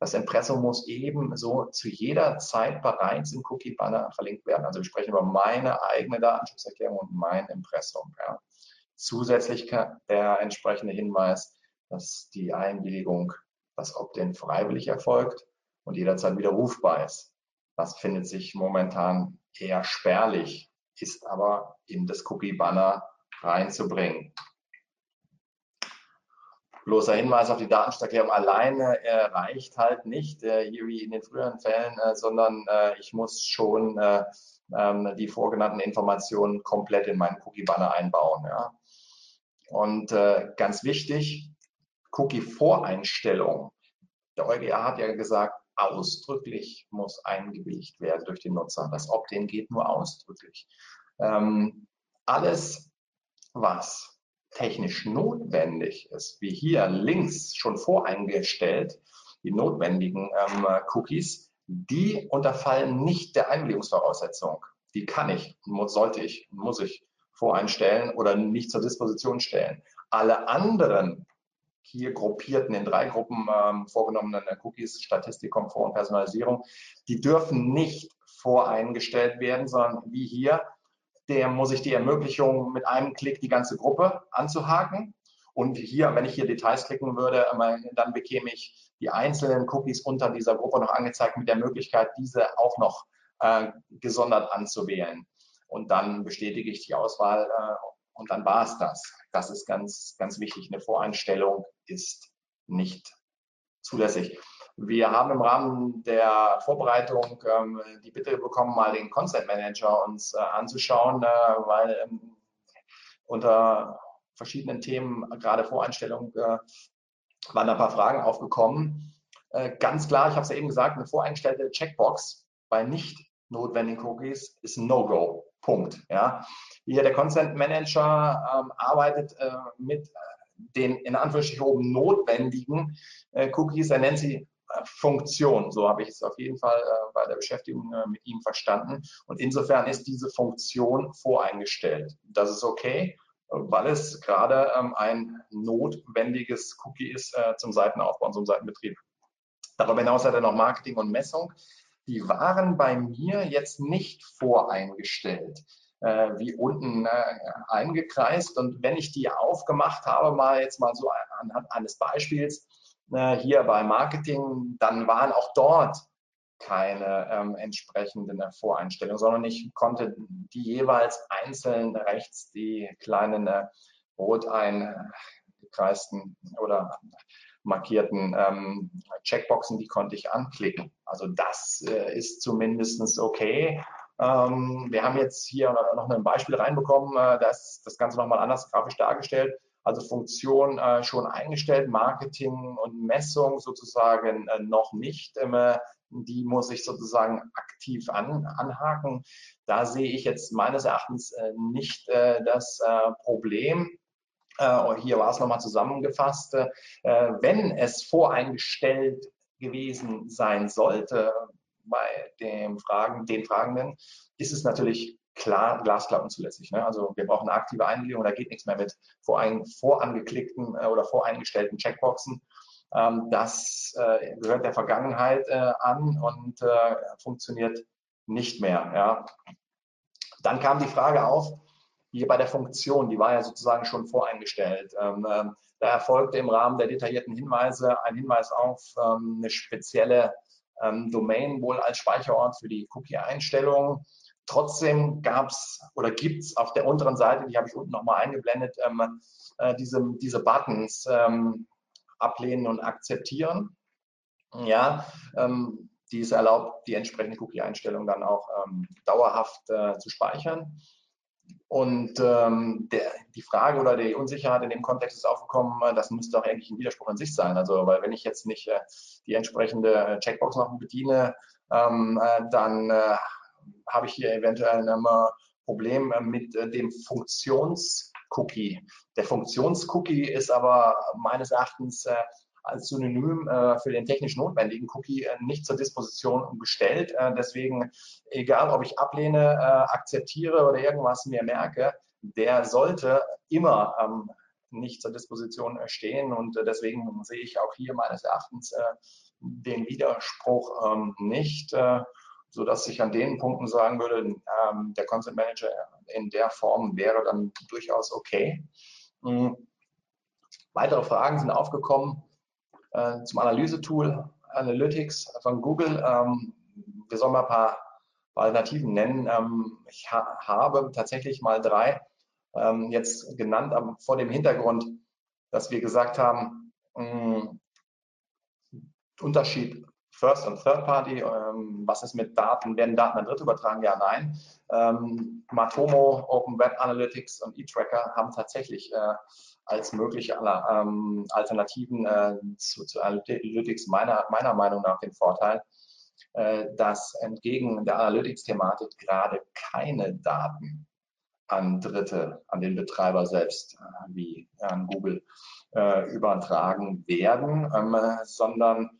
Das Impressum muss ebenso zu jeder Zeit bereits im Cookie-Banner verlinkt werden. Also wir sprechen über meine eigene Datenschutzerklärung und mein Impressum. Ja. Zusätzlich der entsprechende Hinweis, dass die Einwilligung, das Opt-in freiwillig erfolgt und jederzeit widerrufbar ist. Das findet sich momentan eher spärlich, ist aber in das Cookie-Banner reinzubringen. Bloßer Hinweis auf die Datenschutzerklärung alleine äh, reicht halt nicht, äh, hier wie in den früheren Fällen, äh, sondern äh, ich muss schon äh, ähm, die vorgenannten Informationen komplett in meinen Cookie-Banner einbauen. Ja. Und äh, ganz wichtig, Cookie-Voreinstellung. Der EuGH hat ja gesagt, ausdrücklich muss eingewilligt werden durch den Nutzer. Das Opt-in geht nur ausdrücklich. Ähm, alles, was technisch notwendig ist, wie hier links schon voreingestellt, die notwendigen ähm, Cookies, die unterfallen nicht der Einwilligungsvoraussetzung. Die kann ich, sollte ich, muss ich voreinstellen oder nicht zur Disposition stellen. Alle anderen hier gruppierten in drei Gruppen ähm, vorgenommenen Cookies, Statistik, Komfort und Personalisierung, die dürfen nicht voreingestellt werden, sondern wie hier, der muss ich die Ermöglichung mit einem Klick die ganze Gruppe anzuhaken. Und hier, wenn ich hier Details klicken würde, dann bekäme ich die einzelnen Cookies unter dieser Gruppe noch angezeigt mit der Möglichkeit, diese auch noch äh, gesondert anzuwählen. Und dann bestätige ich die Auswahl äh, und dann war es das. Das ist ganz, ganz wichtig. Eine Voreinstellung ist nicht zulässig. Wir haben im Rahmen der Vorbereitung ähm, die Bitte bekommen, mal den Content Manager uns äh, anzuschauen, äh, weil ähm, unter verschiedenen Themen, gerade Voreinstellung, äh, waren ein paar Fragen aufgekommen. Äh, ganz klar, ich habe es ja eben gesagt, eine voreingestellte Checkbox bei nicht notwendigen Cookies ist ein No-Go. Punkt. Ja. Hier der Consent Manager ähm, arbeitet äh, mit den in Anführungsstrichen oben notwendigen äh, Cookies. Er nennt sie Funktion. So habe ich es auf jeden Fall äh, bei der Beschäftigung äh, mit ihm verstanden. Und insofern ist diese Funktion voreingestellt. Das ist okay, weil es gerade ähm, ein notwendiges Cookie ist zum Seitenaufbau und zum Seitenbetrieb. Darüber hinaus hat er noch Marketing und Messung die waren bei mir jetzt nicht voreingestellt, äh, wie unten äh, eingekreist. Und wenn ich die aufgemacht habe, mal jetzt mal so anhand eines Beispiels äh, hier bei Marketing, dann waren auch dort keine ähm, entsprechenden Voreinstellungen, sondern ich konnte die jeweils einzeln rechts die kleinen äh, rot eingekreisten oder markierten ähm, Checkboxen, die konnte ich anklicken. Also das äh, ist zumindest okay. Ähm, wir haben jetzt hier noch ein Beispiel reinbekommen, äh, da ist das Ganze nochmal anders grafisch dargestellt. Also Funktion äh, schon eingestellt, Marketing und Messung sozusagen äh, noch nicht. Ähm, die muss ich sozusagen aktiv an, anhaken. Da sehe ich jetzt meines Erachtens äh, nicht äh, das Problem. Äh, hier war es nochmal zusammengefasst, äh, wenn es voreingestellt gewesen sein sollte bei dem Fragen, den Fragenden, ist es natürlich klar glasklar unzulässig. Ne? Also wir brauchen eine aktive Einwilligung, da geht nichts mehr mit vorein, vorangeklickten äh, oder voreingestellten Checkboxen. Ähm, das äh, gehört der Vergangenheit äh, an und äh, funktioniert nicht mehr. Ja? Dann kam die Frage auf, hier bei der Funktion, die war ja sozusagen schon voreingestellt. Ähm, ähm, da erfolgte im Rahmen der detaillierten Hinweise ein Hinweis auf ähm, eine spezielle ähm, Domain wohl als Speicherort für die Cookie-Einstellungen. Trotzdem gab es oder gibt es auf der unteren Seite, die habe ich unten nochmal eingeblendet, ähm, äh, diese, diese Buttons ähm, ablehnen und akzeptieren. Ja, die es erlaubt, die entsprechende Cookie-Einstellung dann auch dauerhaft äh, zu speichern. Und ähm, der, die Frage oder die Unsicherheit in dem Kontext ist aufgekommen, äh, das müsste doch eigentlich ein Widerspruch in sich sein. Also, weil wenn ich jetzt nicht äh, die entsprechende Checkbox noch bediene, ähm, äh, dann äh, habe ich hier eventuell ein Problem äh, mit äh, dem Funktionscookie. Der Funktionscookie ist aber meines Erachtens als Synonym äh, für den technisch notwendigen Cookie äh, nicht zur Disposition gestellt. Äh, deswegen, egal ob ich ablehne, äh, akzeptiere oder irgendwas mir merke, der sollte immer ähm, nicht zur Disposition stehen. Und äh, deswegen sehe ich auch hier meines Erachtens äh, den Widerspruch ähm, nicht, so dass ich an den Punkten sagen würde, ähm, der Content Manager in der Form wäre dann durchaus okay. Mhm. Weitere Fragen sind aufgekommen äh, zum Analysetool Analytics von Google. Ähm, wir sollen mal ein paar, Alternativen nennen. Ähm, ich ha habe tatsächlich mal drei ähm, jetzt genannt, aber vor dem Hintergrund, dass wir gesagt haben, mh, Unterschied First- und Third-Party. Ähm, was ist mit Daten? Werden Daten an Dritte übertragen? Ja, nein. Ähm, Matomo, Open Web Analytics und eTracker haben tatsächlich äh, als mögliche ähm, Alternativen äh, zu, zu, Analytics meiner, meiner Meinung nach den Vorteil, äh, dass entgegen der Analytics-Thematik gerade keine Daten an Dritte, an den Betreiber selbst, äh, wie an Google, äh, übertragen werden, ähm, sondern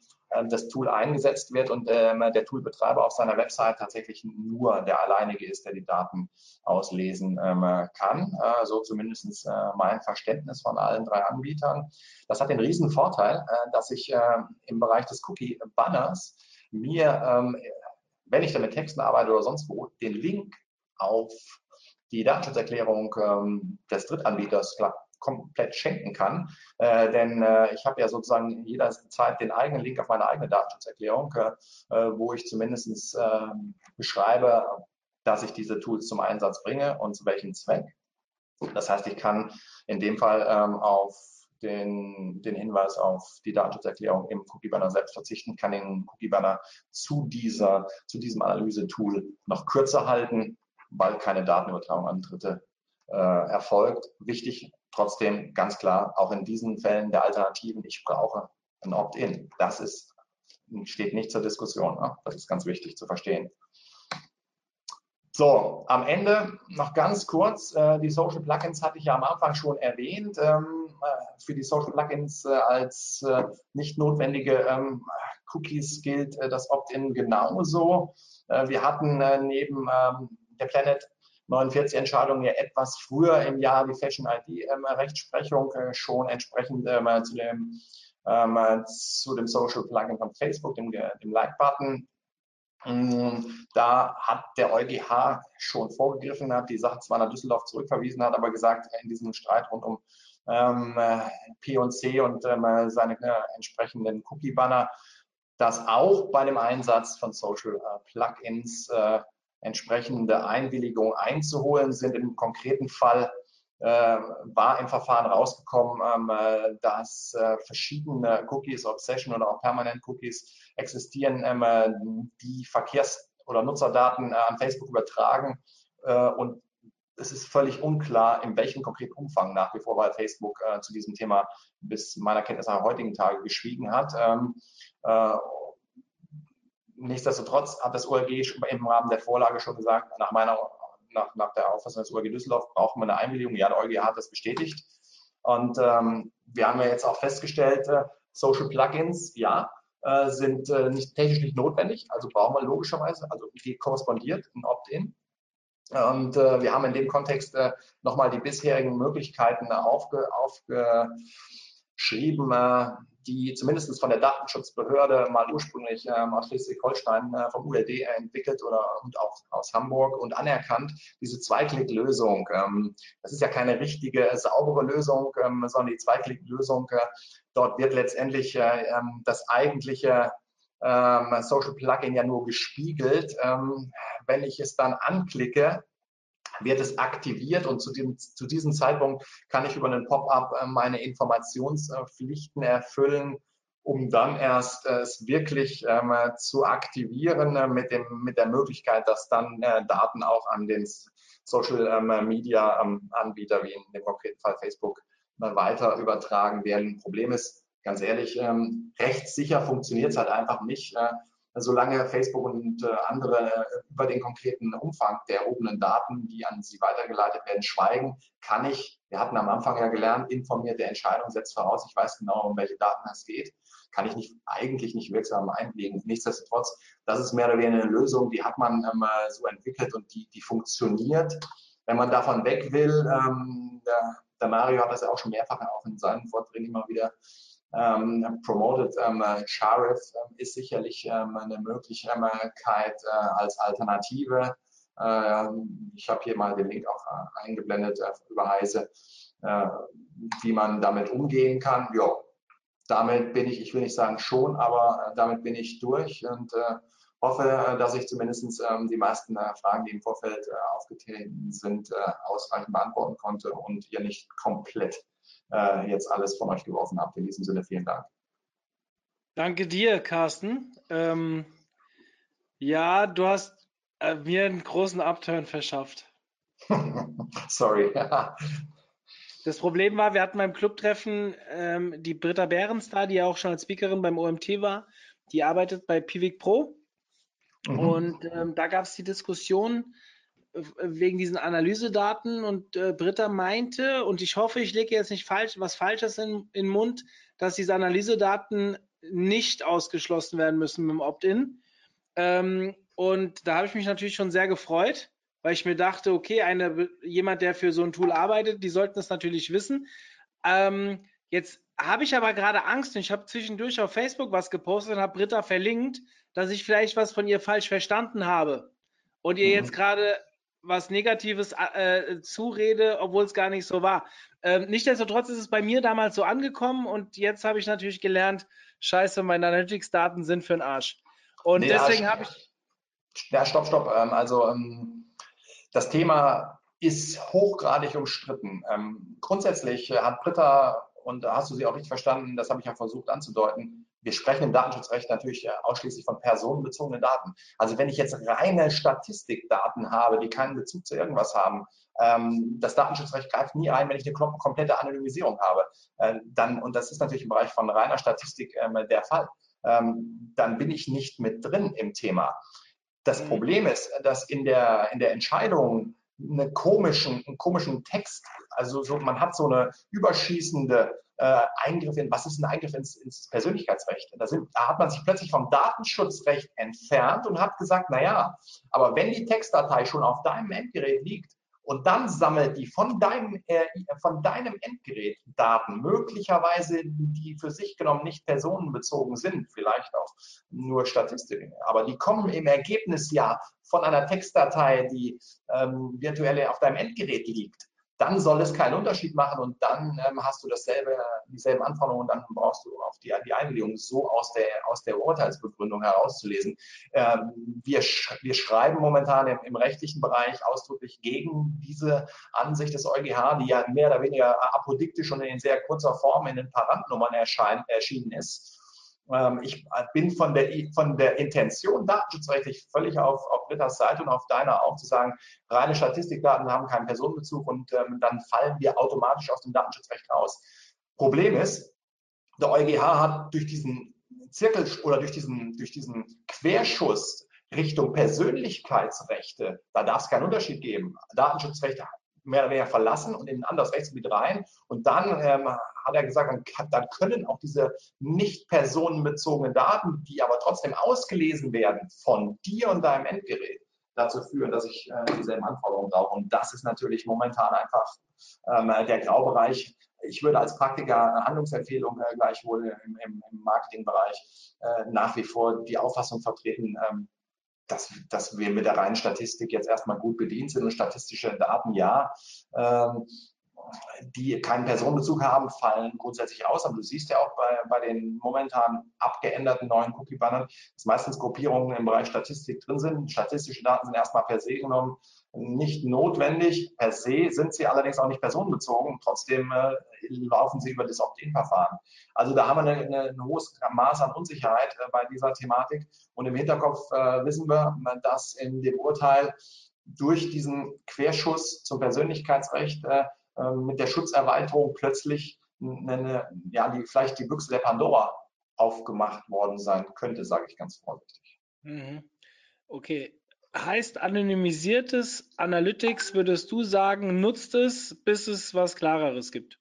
das Tool eingesetzt wird und ähm, der Toolbetreiber auf seiner Website tatsächlich nur der alleinige ist, der die Daten auslesen ähm, kann. Äh, so zumindest äh, mein Verständnis von allen drei Anbietern. Das hat den riesen Vorteil, äh, dass ich im Bereich des Cookie-Banners mir, ähm, wenn ich da mit Texten arbeite oder sonst wo, den Link auf die Datenschutzerklärung ähm, des Drittanbieters komplett schenken kann. Äh, denn äh, ich habe ja sozusagen jederzeit den eigenen Link auf meine eigene Datenschutzerklärung, äh, wo ich zumindest äh, beschreibe, dass ich diese Tools zum Einsatz bringe und zu welchem Zweck. Das heißt, ich kann in dem Fall ähm, auf den, den Hinweis auf die Datenschutzerklärung im Cookie Banner selbst verzichten, kann den Cookie Banner zu dieser, zu diesem Analyse-Tool noch kürzer halten, weil keine Datenübertragung an Dritte äh, erfolgt. Wichtig trotzdem ganz klar, auch in diesen Fällen der Alternativen, ich brauche ein Opt-in. Das ist, steht nicht zur Diskussion. Ne? Das ist ganz wichtig zu verstehen. So, am Ende noch ganz kurz, äh, die Social Plugins hatte ich ja am Anfang schon erwähnt. Ähm, äh, für die Social Plugins äh, als äh, nicht notwendige ähm, Cookies gilt äh, das Opt-in genauso. Äh, wir hatten neben ähm, der Planet 49 Entscheidungen ja etwas früher im Jahr die Fashion ID ähm, äh, schon entsprechend ähm, zu dem ähm, zu dem Social Plugin von Facebook, dem, dem Like-Button. Mm, da hat der EuGH schon vorgegriffen, hat die Sache zwar nach Düsseldorf zurückverwiesen, hat aber gesagt, in diesem Streit rund um ähm, P&C und ähm, seine äh, entsprechenden Cookie-Banner, dass auch bei dem Einsatz von Social äh, Plugins äh, entsprechende Einwilligung einzuholen sind. Im konkreten Fall äh, war im Verfahren rausgekommen, ähm, äh, dass äh, verschiedene Cookies, Obsession oder auch Permanent Cookies existieren, ähm, äh, die Verkehrs- oder Nutzerdaten äh, an Facebook übertragen. Äh, und es ist völlig unklar, in welchem konkreten Umfang nach wie vor, weil Facebook zu diesem Thema bis meiner Kenntnis nach heutigen Tage geschwiegen hat. Ähm, Nichtsdestotrotz hat das OLG im Rahmen der Vorlage schon gesagt, nach meiner nach, nach der Auffassung des OLG Düsseldorf brauchen wir eine Einwilligung. Ja, der OLG hat das bestätigt. Und ähm, wir haben ja jetzt auch festgestellt, äh, Social Plugins, ja, äh, sind äh, nicht technisch nicht notwendig, also brauchen wir logischerweise, also die korrespondiert ein Opt-in. Und äh, wir haben in dem Kontext äh, nochmal die bisherigen Möglichkeiten aufge, aufgeschrieben, äh, die zumindest von der Datenschutzbehörde mal ursprünglich ähm, aus Schleswig-Holstein äh, vom ULD entwickelt oder und auch aus Hamburg und anerkannt, diese Zweiklick-Lösung. Ähm, das ist ja keine richtige, saubere Lösung, ähm, sondern die Zweiklick-Lösung, äh, dort wird letztendlich äh, ähm, das eigentliche ähm, Social Plugin ja nur gespiegelt. Ähm, wenn ich es dann anklicke, wird es aktiviert und zu, dem, zu diesem Zeitpunkt kann ich über einen Pop-up äh, meine Informationspflichten erfüllen, um dann erst äh, es wirklich ähm, zu aktivieren äh, mit, dem, mit der Möglichkeit, dass dann Daten auch an den Social ähm, Media ähm, Anbieter, wie in dem konkreten Fall Facebook, äh, weiter übertragen werden. Problem ist, ganz ehrlich, ähm, rechtssicher funktioniert es halt einfach nicht. Äh, solange Facebook und äh, andere äh, über den konkreten Umfang der erhobenen Daten, die an sie weitergeleitet werden, schweigen, kann ich, wir hatten am Anfang ja gelernt, informierte Entscheidung setzt voraus, ich weiß genau, um welche Daten es geht, kann ich nicht, eigentlich nicht wirksam einlegen. Nichtsdestotrotz, das ist mehr oder weniger eine Lösung, die hat man ähm, so entwickelt und die, die funktioniert. Wenn man davon weg will, ähm, der, der Mario hat das ja auch schon mehrfach auch in seinen Vorträgen immer wieder ähm, promoted. Ähm, Sharif ähm, ist sicherlich ähm, eine Möglichkeit äh, als Alternative. Ähm, ich habe hier mal den Link auch äh, eingeblendet äh, über Heise, äh, wie man damit umgehen kann. Ja, damit bin ich, ich will nicht sagen schon, aber äh, damit bin ich durch und hoffe, dass ich zumindest ähm, die meisten Fragen, die im Vorfeld aufgetreten sind, ausreichend beantworten konnte und ihr nicht komplett äh, jetzt alles von euch geworfen habt. In diesem Sinne vielen Dank. Danke dir, Carsten. Ähm, ja, du hast äh, mir einen großen Upturn verschafft. (laughs) Sorry. Das Problem war, wir hatten beim Clubtreffen ähm, die Britta Behrens da, die ja auch schon als Speakerin beim OMT war. Die arbeitet bei Pivik Pro. Mhm. Und ähm, da gab es die Diskussion wegen diesen Analysedaten und äh, Britta meinte, und ich hoffe, ich lege jetzt nicht falsch, was Falsches in, in den Mund, dass diese Analysedaten nicht ausgeschlossen werden müssen mit dem Opt-in. Ähm, und da habe ich mich natürlich schon sehr gefreut weil ich mir dachte, okay, eine, jemand, der für so ein Tool arbeitet, die sollten das natürlich wissen. Ähm, jetzt habe ich aber gerade Angst und ich habe zwischendurch auf Facebook was gepostet und habe Britta verlinkt, dass ich vielleicht was von ihr falsch verstanden habe und ihr mhm. jetzt gerade was Negatives äh, zurede, obwohl es gar nicht so war. Ähm, Nichtsdestotrotz ist es bei mir damals so angekommen und jetzt habe ich natürlich gelernt, scheiße, meine Analytics-Daten sind für den Arsch. Und nee, deswegen habe ich. Ja, stopp, stopp. Ähm, also ähm, das Thema ist hochgradig umstritten. Ähm, grundsätzlich äh, hat Britta, und da hast du sie auch richtig verstanden, das habe ich ja versucht anzudeuten, wir sprechen im Datenschutzrecht natürlich äh, ausschließlich von personenbezogenen Daten. Also wenn ich jetzt reine Statistikdaten habe, die keinen Bezug zu irgendwas haben, ähm, das Datenschutzrecht greift nie ein, wenn ich eine komplette Anonymisierung habe. Äh, dann, und das ist natürlich im Bereich von reiner Statistik ähm, der Fall, ähm, dann bin ich nicht mit drin im Thema. Das mhm. Problem ist, dass in der, in der Entscheidung eine komischen, einen komischen Text, also so, man hat so eine überschießende äh, Eingriff in, was ist ein Eingriff ins, ins Persönlichkeitsrecht? Da, sind, da hat man sich plötzlich vom Datenschutzrecht entfernt und hat gesagt, na ja, aber wenn die Textdatei schon auf deinem Endgerät liegt, und dann sammelt die von deinem, äh, von deinem Endgerät Daten, möglicherweise die für sich genommen nicht personenbezogen sind, vielleicht auch nur Statistiken, aber die kommen im Ergebnis ja von einer Textdatei, die ähm, virtuell auf deinem Endgerät liegt dann soll es keinen Unterschied machen und dann ähm, hast du dasselbe, dieselben Anforderungen und dann brauchst du auch die, die Einwilligung so aus der, aus der Urteilsbegründung herauszulesen. Ähm, wir, sch wir schreiben momentan im, im, rechtlichen Bereich ausdrücklich gegen diese Ansicht des EuGH, die ja mehr oder weniger apodiktisch und in sehr kurzer Form in den Parantnummern erschienen ist ich bin von der, von der Intention datenschutzrechtlich völlig auf, auf Britta's Seite und auf deiner auch zu sagen, reine Statistikdaten haben keinen Personenbezug und ähm, dann fallen wir automatisch aus dem Datenschutzrecht raus. Problem ist, der EuGH hat durch diesen Zirkel oder durch diesen, durch diesen Querschuss Richtung Persönlichkeitsrechte, da darf es keinen Unterschied geben. Datenschutzrecht mehr oder weniger verlassen und in ein anderes Rechtsgebiet rein. Und dann ähm, hat er gesagt, dann, können auch diese nicht personenbezogenen Daten, die aber trotzdem ausgelesen werden von dir und deinem Endgerät, dazu führen, dass ich äh, dieselben Anforderungen brauche. Und das ist natürlich momentan einfach ähm, der Graubereich. Ich würde als Praktiker eine Handlungsempfehlung äh, gleichwohl im, im, im Marketingbereich äh, nach wie vor die Auffassung vertreten, ähm, dass, dass wir mit der reinen Statistik jetzt erstmal gut bedient sind und statistische Daten ja. Ähm, die keinen Personenbezug haben, fallen grundsätzlich aus. Aber du siehst ja auch bei, bei den momentan abgeänderten neuen Cookie-Bannern, dass meistens Gruppierungen im Bereich Statistik drin sind. Statistische Daten sind erstmal per se genommen nicht notwendig. Per se sind sie allerdings auch nicht personenbezogen. Trotzdem äh, laufen sie über das Opt-in-Verfahren. Also da haben wir ein hohes Maß an Unsicherheit äh, bei dieser Thematik. Und im Hinterkopf äh, wissen wir, dass in dem Urteil durch diesen Querschuss zum Persönlichkeitsrecht äh, ähm, mit der Schutzerweiterung plötzlich eine, ja, die, vielleicht die Büchse der Pandora aufgemacht worden sein könnte, sage ich ganz vorsichtig. Mhm. Okay. Heißt anonymisiertes Analytics, würdest du sagen, nutzt es, bis es was Klareres gibt?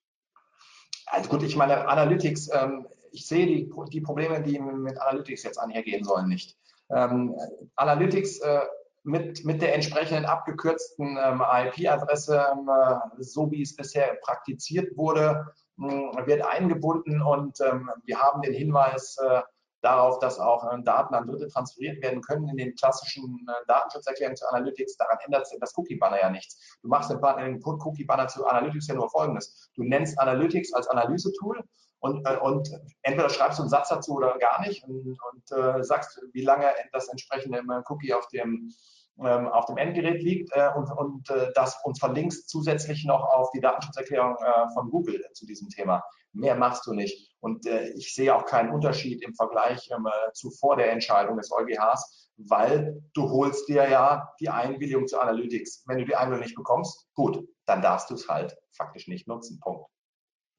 Also gut, ich meine, Analytics, ähm, ich sehe die, die Probleme, die mit Analytics jetzt einhergehen sollen, nicht. Ähm, Analytics äh, mit, mit der entsprechenden abgekürzten ähm, IP-Adresse, äh, so wie es bisher praktiziert wurde, mh, wird eingebunden und ähm, wir haben den Hinweis äh, darauf, dass auch äh, Daten an Dritte transferiert werden können in den klassischen äh, Datenschutzerklärungen zu Analytics. Daran ändert sich das Cookie-Banner ja nichts. Du machst den, Cookie-Banner zu Analytics ja nur folgendes. Du nennst Analytics als Analyse-Tool und, äh, und entweder schreibst du einen Satz dazu oder gar nicht und, und äh, sagst, wie lange das entsprechende Cookie auf dem ähm, auf dem Endgerät liegt äh, und, und äh, das uns verlinkst zusätzlich noch auf die Datenschutzerklärung äh, von Google zu diesem Thema. Mehr machst du nicht. Und äh, ich sehe auch keinen Unterschied im Vergleich ähm, äh, zu vor der Entscheidung des EuGHs, weil du holst dir ja die Einwilligung zu Analytics. Wenn du die Einwilligung nicht bekommst, gut, dann darfst du es halt faktisch nicht nutzen. Punkt.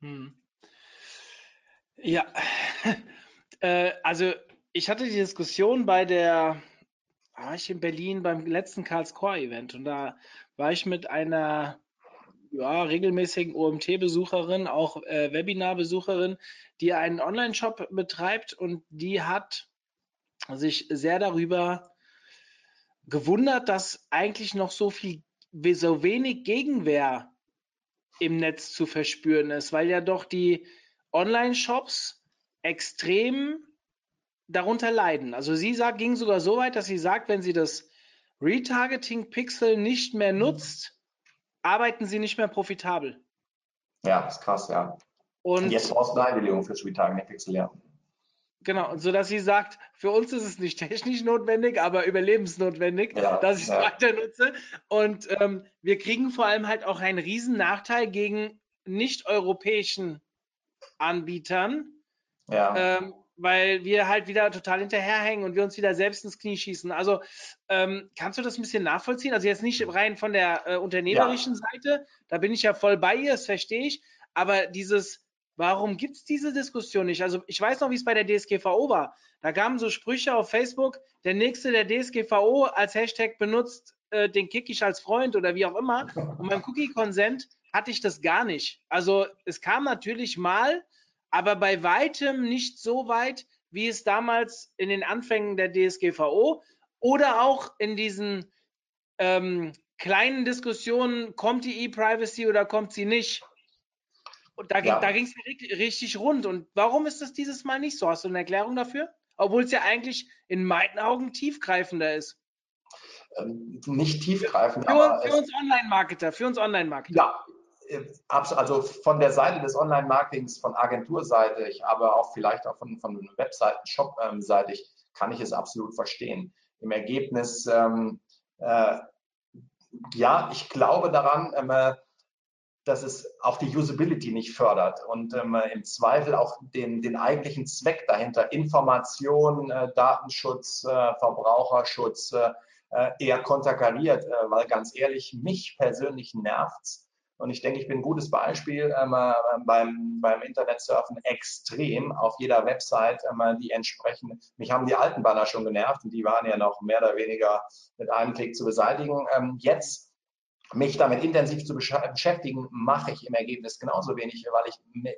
Hm. Ja, (laughs) äh, also ich hatte die Diskussion bei der war ich in Berlin beim letzten Karlscore-Event und da war ich mit einer ja, regelmäßigen OMT-Besucherin, auch äh, Webinar-Besucherin, die einen Online-Shop betreibt und die hat sich sehr darüber gewundert, dass eigentlich noch so viel, so wenig Gegenwehr im Netz zu verspüren ist, weil ja doch die Online-Shops extrem darunter leiden. Also sie sagt, ging sogar so weit, dass sie sagt, wenn sie das Retargeting-Pixel nicht mehr mhm. nutzt, arbeiten sie nicht mehr profitabel. Ja, ist krass, ja. Und jetzt brauchst du eine Einwilligung fürs Retargeting-Pixel, ja. Genau, und so dass sie sagt, für uns ist es nicht (laughs) technisch notwendig, aber überlebensnotwendig, ja, dass ich es ja. weiter nutze. Und ähm, wir kriegen vor allem halt auch einen riesen Nachteil gegen nicht-europäischen Anbietern. Ja. Ähm, weil wir halt wieder total hinterherhängen und wir uns wieder selbst ins Knie schießen. Also ähm, kannst du das ein bisschen nachvollziehen? Also jetzt nicht rein von der äh, unternehmerischen ja. Seite, da bin ich ja voll bei ihr, das verstehe ich, aber dieses, warum gibt es diese Diskussion nicht? Also ich weiß noch, wie es bei der DSGVO war. Da kamen so Sprüche auf Facebook, der nächste der DSGVO als Hashtag benutzt, äh, den kick ich als Freund oder wie auch immer. Und beim (laughs) Cookie-Consent hatte ich das gar nicht. Also es kam natürlich mal, aber bei weitem nicht so weit, wie es damals in den Anfängen der DSGVO oder auch in diesen ähm, kleinen Diskussionen, kommt die E-Privacy oder kommt sie nicht? Und da, ja. ging es richtig, richtig rund. Und warum ist das dieses Mal nicht so? Hast du eine Erklärung dafür? Obwohl es ja eigentlich in meinen Augen tiefgreifender ist. Ähm, nicht tiefgreifend, für, aber. Für uns Online-Marketer, für uns Online-Marketer. Ja, also von der Seite des Online-Marketings, von Agenturseite, aber auch vielleicht auch von, von Webseiten, Shop-Seite, kann ich es absolut verstehen. Im Ergebnis, ähm, äh, ja, ich glaube daran, ähm, dass es auch die Usability nicht fördert und ähm, im Zweifel auch den, den eigentlichen Zweck dahinter, Information, äh, Datenschutz, äh, Verbraucherschutz, äh, eher konterkariert, äh, weil ganz ehrlich, mich persönlich nervt und ich denke, ich bin ein gutes Beispiel ähm, äh, beim, beim Internetsurfen extrem auf jeder Website, ähm, die entsprechend, mich haben die alten Banner schon genervt und die waren ja noch mehr oder weniger mit einem Klick zu beseitigen. Ähm, jetzt mich damit intensiv zu beschäftigen, mache ich im Ergebnis genauso wenig, weil ich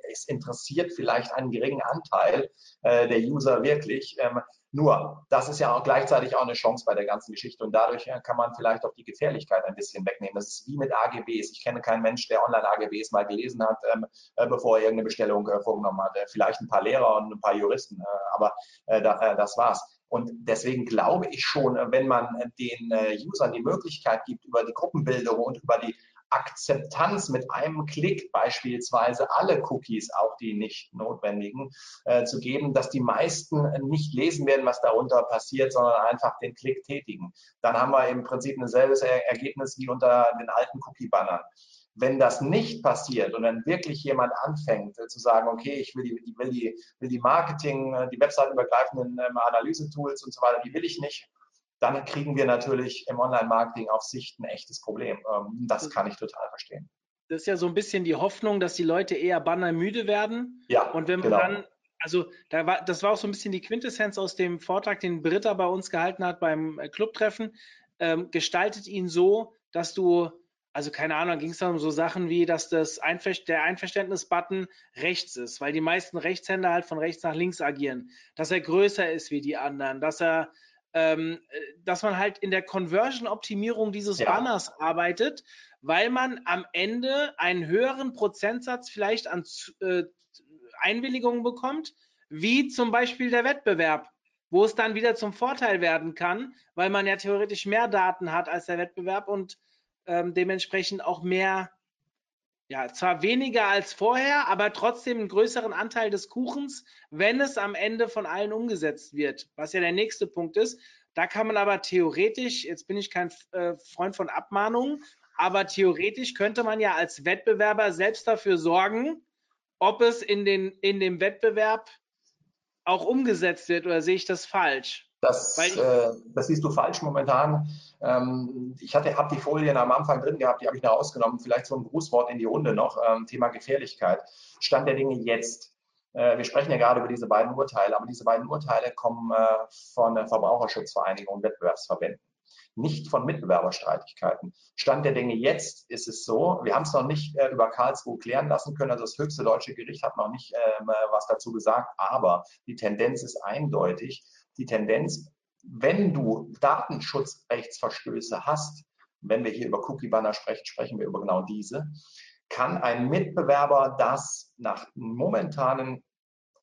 es interessiert vielleicht einen geringen Anteil äh, der User wirklich. Ähm, nur, das ist ja auch gleichzeitig auch eine Chance bei der ganzen Geschichte und dadurch äh, kann man vielleicht auch die Gefährlichkeit ein bisschen wegnehmen. Das ist wie mit AGBs. Ich kenne keinen Mensch, der Online-AGBs mal gelesen hat, ähm, äh, bevor er irgendeine Bestellung äh, vorgenommen hat. Äh, vielleicht ein paar Lehrer und ein paar Juristen, äh, aber da, das war's. Und deswegen glaube ich schon, wenn man den Usern die Möglichkeit gibt, über die Gruppenbildung und über die Akzeptanz mit einem Klick beispielsweise alle Cookies, auch die nicht notwendigen, äh, zu geben, dass die meisten nicht lesen werden, was darunter passiert, sondern einfach den Klick tätigen. Dann haben wir im Prinzip ein selbes Ergebnis wie unter den alten Cookie-Bannern. Wenn das nicht passiert und dann wirklich jemand anfängt äh, zu sagen, okay, ich will die, will die, will die Marketing, äh, die webseitenübergreifenden ähm, Analyse-Tools und so weiter, die will ich nicht, dann kriegen wir natürlich im Online-Marketing auf Sicht ein echtes Problem. Ähm, das kann ich total verstehen. Das ist ja so ein bisschen die Hoffnung, dass die Leute eher bannermüde werden. Ja. Und wenn man genau. dann, also da war, das war auch so ein bisschen die Quintessenz aus dem Vortrag, den Britta bei uns gehalten hat beim äh, Clubtreffen. Ähm, gestaltet ihn so, dass du, also keine Ahnung, ging es dann um so Sachen wie, dass das Einver der Einverständnis-Button rechts ist, weil die meisten Rechtshänder halt von rechts nach links agieren, dass er größer ist wie die anderen, dass er dass man halt in der Conversion-Optimierung dieses ja. Banners arbeitet, weil man am Ende einen höheren Prozentsatz vielleicht an äh, Einwilligungen bekommt, wie zum Beispiel der Wettbewerb, wo es dann wieder zum Vorteil werden kann, weil man ja theoretisch mehr Daten hat als der Wettbewerb und ähm, dementsprechend auch mehr ja, zwar weniger als vorher, aber trotzdem einen größeren Anteil des Kuchens, wenn es am Ende von allen umgesetzt wird. Was ja der nächste Punkt ist. Da kann man aber theoretisch, jetzt bin ich kein äh, Freund von Abmahnungen, aber theoretisch könnte man ja als Wettbewerber selbst dafür sorgen, ob es in, den, in dem Wettbewerb auch umgesetzt wird oder sehe ich das falsch? Das, äh, das siehst du falsch momentan. Ähm, ich hatte, habe die Folien am Anfang drin gehabt, die habe ich noch ausgenommen. Vielleicht so ein Grußwort in die Runde noch. Ähm, Thema Gefährlichkeit. Stand der Dinge jetzt. Äh, wir sprechen ja gerade über diese beiden Urteile, aber diese beiden Urteile kommen äh, von der Verbraucherschutzvereinigung und Wettbewerbsverbänden nicht von Mitbewerberstreitigkeiten. Stand der Dinge jetzt ist es so, wir haben es noch nicht äh, über Karlsruhe klären lassen können, also das höchste deutsche Gericht hat noch nicht äh, was dazu gesagt, aber die Tendenz ist eindeutig. Die Tendenz, wenn du Datenschutzrechtsverstöße hast, wenn wir hier über Cookie-Banner sprechen, sprechen wir über genau diese, kann ein Mitbewerber das nach momentanen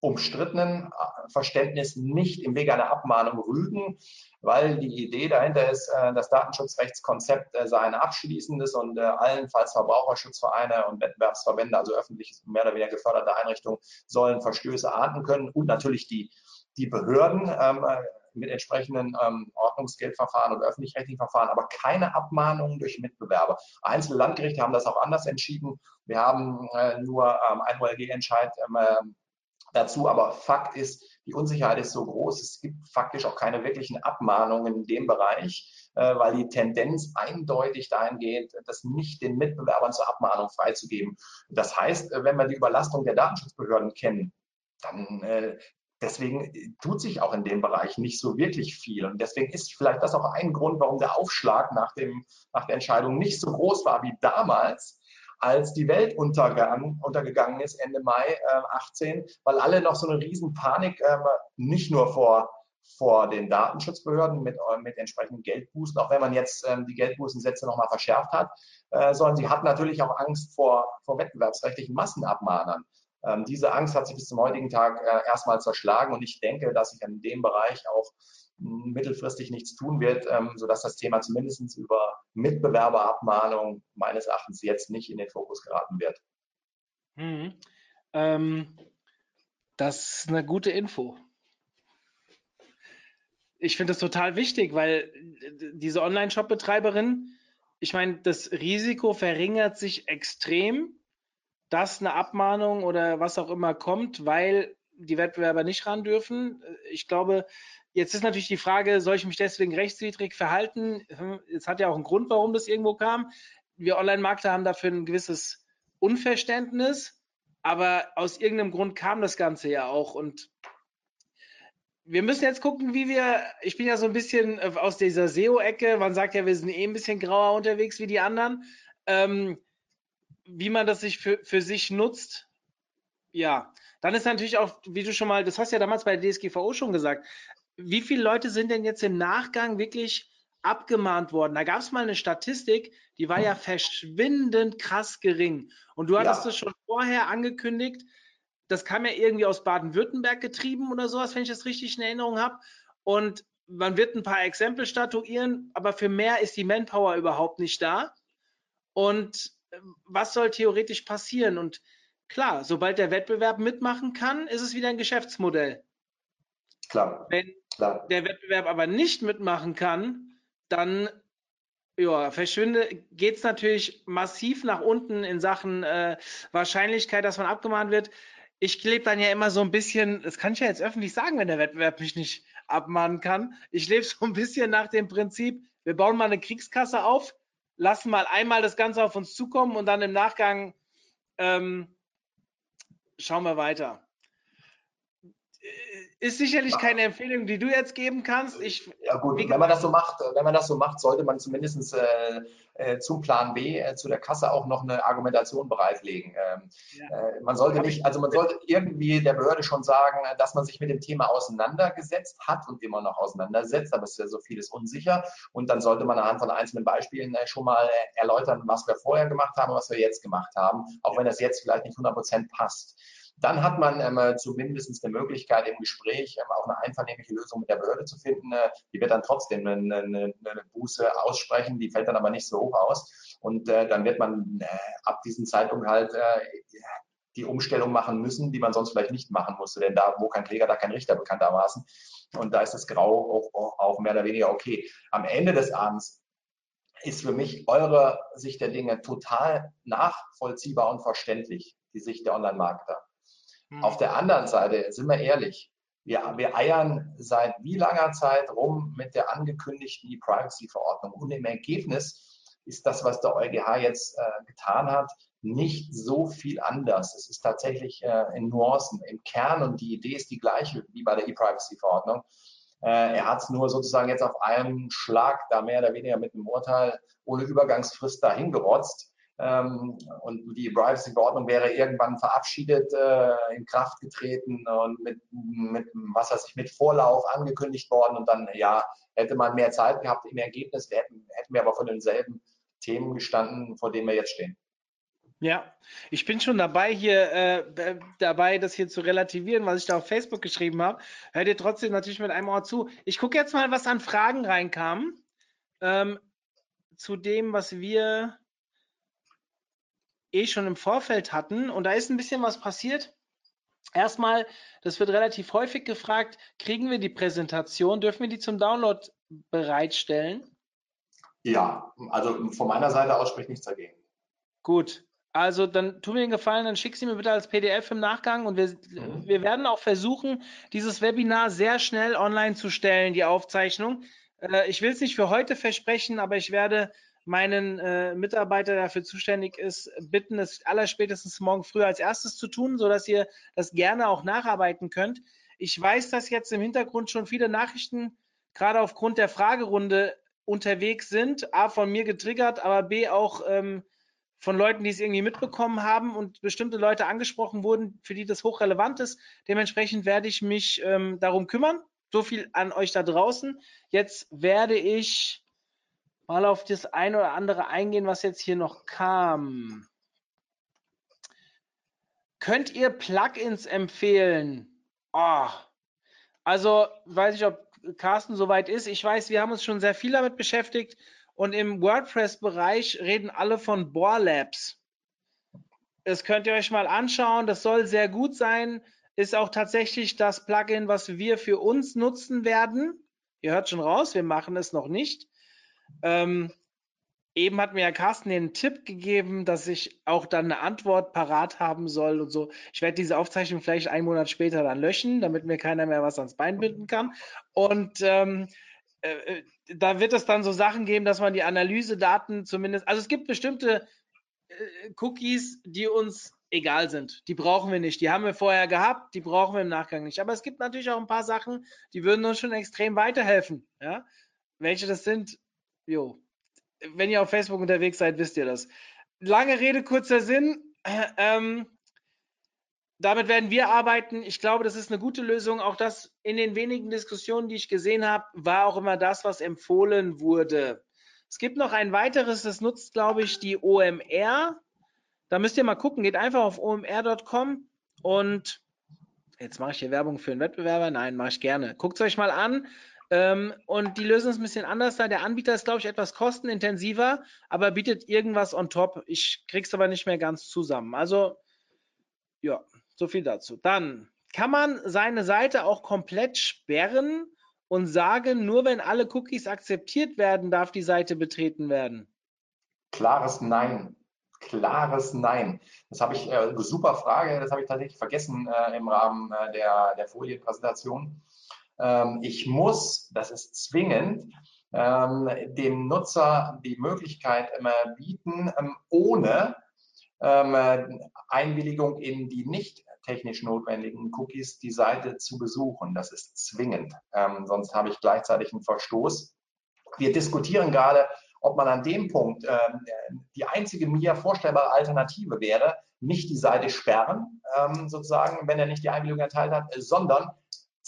umstrittenen äh, Verständnis nicht im Wege einer Abmahnung rügen, weil die Idee dahinter ist, äh, das Datenschutzrechtskonzept äh, sei ein abschließendes und allenfalls Verbraucherschutzvereine und Wettbewerbsverbände, also öffentlich mehr oder weniger geförderte Einrichtungen, sollen Verstöße ahnden können und natürlich die, die Behörden ähm, mit entsprechenden ähm, Ordnungsgeldverfahren und öffentlich-rechtlichen Verfahren, aber keine Abmahnungen durch Mitbewerber. Einzelne Landgerichte haben das auch anders entschieden. Wir haben äh, nur ähm, ein OLG-Entscheid ähm, dazu. Aber Fakt ist, die Unsicherheit ist so groß, es gibt faktisch auch keine wirklichen Abmahnungen in dem Bereich, äh, weil die Tendenz eindeutig dahin geht, das nicht den Mitbewerbern zur Abmahnung freizugeben. Das heißt, wenn wir die Überlastung der Datenschutzbehörden kennen, dann äh, deswegen tut sich auch in dem Bereich nicht so wirklich viel. Und deswegen ist vielleicht das auch ein Grund, warum der Aufschlag nach, dem, nach der Entscheidung nicht so groß war wie damals, als die Welt untergegangen, untergegangen ist, Ende Mai äh, 18, weil alle noch so eine Riesenpanik, äh, nicht nur vor vor den Datenschutzbehörden mit, äh, mit entsprechenden Geldbußen, auch wenn man jetzt ähm, die Geldbußensätze nochmal verschärft hat, äh, sondern sie hat natürlich auch Angst vor, vor wettbewerbsrechtlichen Massenabmahnern. Ähm, diese Angst hat sich bis zum heutigen Tag äh, erstmal zerschlagen und ich denke, dass sich in dem Bereich auch mittelfristig nichts tun wird, ähm, sodass das Thema zumindest über Mitbewerberabmahnung meines Erachtens jetzt nicht in den Fokus geraten wird. Mhm. Ähm, das ist eine gute Info. Ich finde das total wichtig, weil diese Online-Shop-Betreiberin, ich meine, das Risiko verringert sich extrem, dass eine Abmahnung oder was auch immer kommt, weil die Wettbewerber nicht ran dürfen. Ich glaube, Jetzt ist natürlich die Frage, soll ich mich deswegen rechtswidrig verhalten? Es hat ja auch einen Grund, warum das irgendwo kam. Wir Online-Markter haben dafür ein gewisses Unverständnis, aber aus irgendeinem Grund kam das Ganze ja auch. Und wir müssen jetzt gucken, wie wir, ich bin ja so ein bisschen aus dieser SEO-Ecke, man sagt ja, wir sind eh ein bisschen grauer unterwegs wie die anderen, ähm, wie man das sich für, für sich nutzt. Ja, dann ist natürlich auch, wie du schon mal, das hast du ja damals bei der DSGVO schon gesagt, wie viele Leute sind denn jetzt im Nachgang wirklich abgemahnt worden? Da gab es mal eine Statistik, die war ja verschwindend krass gering. Und du hattest ja. das schon vorher angekündigt. Das kam ja irgendwie aus Baden-Württemberg getrieben oder sowas, wenn ich das richtig in Erinnerung habe. Und man wird ein paar Exempel statuieren, aber für mehr ist die Manpower überhaupt nicht da. Und was soll theoretisch passieren? Und klar, sobald der Wettbewerb mitmachen kann, ist es wieder ein Geschäftsmodell. Klar. Wenn Klar. der Wettbewerb aber nicht mitmachen kann, dann ja, verschwinde, geht es natürlich massiv nach unten in Sachen äh, Wahrscheinlichkeit, dass man abgemahnt wird. Ich lebe dann ja immer so ein bisschen, das kann ich ja jetzt öffentlich sagen, wenn der Wettbewerb mich nicht abmahnen kann. Ich lebe so ein bisschen nach dem Prinzip, wir bauen mal eine Kriegskasse auf, lassen mal einmal das Ganze auf uns zukommen und dann im Nachgang ähm, schauen wir weiter ist sicherlich keine Empfehlung, die du jetzt geben kannst. Ich, ja gut, wenn man das so macht, wenn man das so macht, sollte man zumindest äh, äh, zum Plan B, äh, zu der Kasse auch noch eine Argumentation bereitlegen. Ähm, ja. Äh, man sollte nicht, also man sollte irgendwie der Behörde schon sagen, dass man sich mit dem Thema auseinandergesetzt hat und immer noch auseinandersetzt, aber es ist ja so vieles unsicher. Und dann sollte man anhand von einzelnen Beispielen äh, schon mal äh, erläutern, was wir vorher gemacht haben und was wir jetzt gemacht haben, auch wenn das jetzt vielleicht nicht 100 Prozent passt. Dann hat man ähm, zumindest eine Möglichkeit im Gespräch ähm, auch eine einvernehmliche Lösung mit der Behörde zu finden. Äh, die wird dann trotzdem eine, eine, eine, Buße aussprechen, die fällt dann aber nicht so hoch aus. Und äh, dann wird man äh, ab diesem Zeitpunkt halt äh, die Umstellung machen müssen, die man sonst vielleicht nicht machen musste. Denn da, wo kein Kläger, da kein Richter bekanntermaßen. Und da ist das Grau auch, auch mehr oder weniger okay. Am Ende des Abends ist für mich eure Sicht der Dinge total nachvollziehbar und verständlich, die Sicht der Online-Marketer. Mhm. Auf der anderen Seite, sind wir ehrlich, wir, wir eiern seit wie langer Zeit rum mit der angekündigten E-Privacy-Verordnung und im Ergebnis ist das, was der EuGH jetzt äh, getan hat, nicht so viel anders. Es ist tatsächlich äh, in Nuancen, im Kern und die Idee ist die gleiche wie bei der E-Privacy-Verordnung. Äh, er hat es nur sozusagen jetzt auf einen Schlag da mehr oder weniger mit einem Urteil ohne Übergangsfrist dahin gerotzt. Ähm, und die Privacy-Verordnung wäre irgendwann verabschiedet, äh, in Kraft getreten und mit, mit, was weiß ich, mit Vorlauf angekündigt worden. Und dann, ja, hätte man mehr Zeit gehabt. Im Ergebnis hätten, hätten wir aber von denselben Themen gestanden, vor denen wir jetzt stehen. Ja, ich bin schon dabei hier äh, dabei, das hier zu relativieren, was ich da auf Facebook geschrieben habe. Hört ihr trotzdem natürlich mit einem Ohr zu. Ich gucke jetzt mal, was an Fragen reinkam ähm, zu dem, was wir eh schon im Vorfeld hatten. Und da ist ein bisschen was passiert. Erstmal, das wird relativ häufig gefragt, kriegen wir die Präsentation, dürfen wir die zum Download bereitstellen? Ja, also von meiner Seite aus spricht nichts dagegen. Gut, also dann tu mir den Gefallen, dann schick sie mir bitte als PDF im Nachgang und wir, mhm. wir werden auch versuchen, dieses Webinar sehr schnell online zu stellen, die Aufzeichnung. Äh, ich will es nicht für heute versprechen, aber ich werde meinen äh, Mitarbeiter, dafür zuständig ist, bitten, es allerspätestens morgen früh als erstes zu tun, sodass ihr das gerne auch nacharbeiten könnt. Ich weiß, dass jetzt im Hintergrund schon viele Nachrichten gerade aufgrund der Fragerunde unterwegs sind. A, von mir getriggert, aber B, auch ähm, von Leuten, die es irgendwie mitbekommen haben und bestimmte Leute angesprochen wurden, für die das hochrelevant ist. Dementsprechend werde ich mich ähm, darum kümmern. So viel an euch da draußen. Jetzt werde ich mal auf das eine oder andere eingehen, was jetzt hier noch kam. Könnt ihr Plugins empfehlen? Oh, also weiß ich, ob Carsten soweit ist. Ich weiß, wir haben uns schon sehr viel damit beschäftigt und im WordPress-Bereich reden alle von Bohr Labs. Das könnt ihr euch mal anschauen. Das soll sehr gut sein. Ist auch tatsächlich das Plugin, was wir für uns nutzen werden. Ihr hört schon raus, wir machen es noch nicht. Ähm, eben hat mir ja Carsten den Tipp gegeben, dass ich auch dann eine Antwort parat haben soll und so. Ich werde diese Aufzeichnung vielleicht einen Monat später dann löschen, damit mir keiner mehr was ans Bein binden kann. Und ähm, äh, äh da wird es dann so Sachen geben, dass man die Analysedaten zumindest, also es gibt bestimmte äh, Cookies, die uns egal sind. Die brauchen wir nicht. Die haben wir vorher gehabt, die brauchen wir im Nachgang nicht. Aber es gibt natürlich auch ein paar Sachen, die würden uns schon extrem weiterhelfen. Ja? Welche das sind, jo, wenn ihr auf Facebook unterwegs seid, wisst ihr das. Lange Rede, kurzer Sinn. (clears throat) Ähm, damit werden wir arbeiten. Ich glaube, das ist eine gute Lösung. Auch das in den wenigen Diskussionen, die ich gesehen habe, war auch immer das, was empfohlen wurde. Es gibt noch ein weiteres, das nutzt, glaube ich, die OMR. Da müsst ihr mal gucken. Geht einfach auf omr.com und jetzt mache ich hier Werbung für einen Wettbewerber. Nein, mache ich gerne. Guckt es euch mal an. Ähm, und die Lösung ist ein bisschen anders da. Der Anbieter ist, glaube ich, etwas kostenintensiver, aber bietet irgendwas on top. Ich krieg's aber nicht mehr ganz zusammen. Also, ja, so viel dazu. Dann kann man seine Seite auch komplett sperren und sagen, nur wenn alle Cookies akzeptiert werden, darf die Seite betreten werden. Klares Nein. Klares Nein. Das habe ich, äh, super Frage, das habe ich tatsächlich vergessen äh, im Rahmen äh, der, der Folienpräsentation. Ähm, ich muss, das ist zwingend, ähm, dem Nutzer die Möglichkeit immer bieten, ähm, ohne Einwilligung in die nicht technisch notwendigen Cookies die Seite zu besuchen. Das ist zwingend. sonst habe ich gleichzeitig einen Verstoß. Wir diskutieren gerade, ob man an dem Punkt äh, die einzige mir vorstellbare Alternative wäre, nicht die Seite sperren, sozusagen, wenn er nicht die Einwilligung erteilt hat, sondern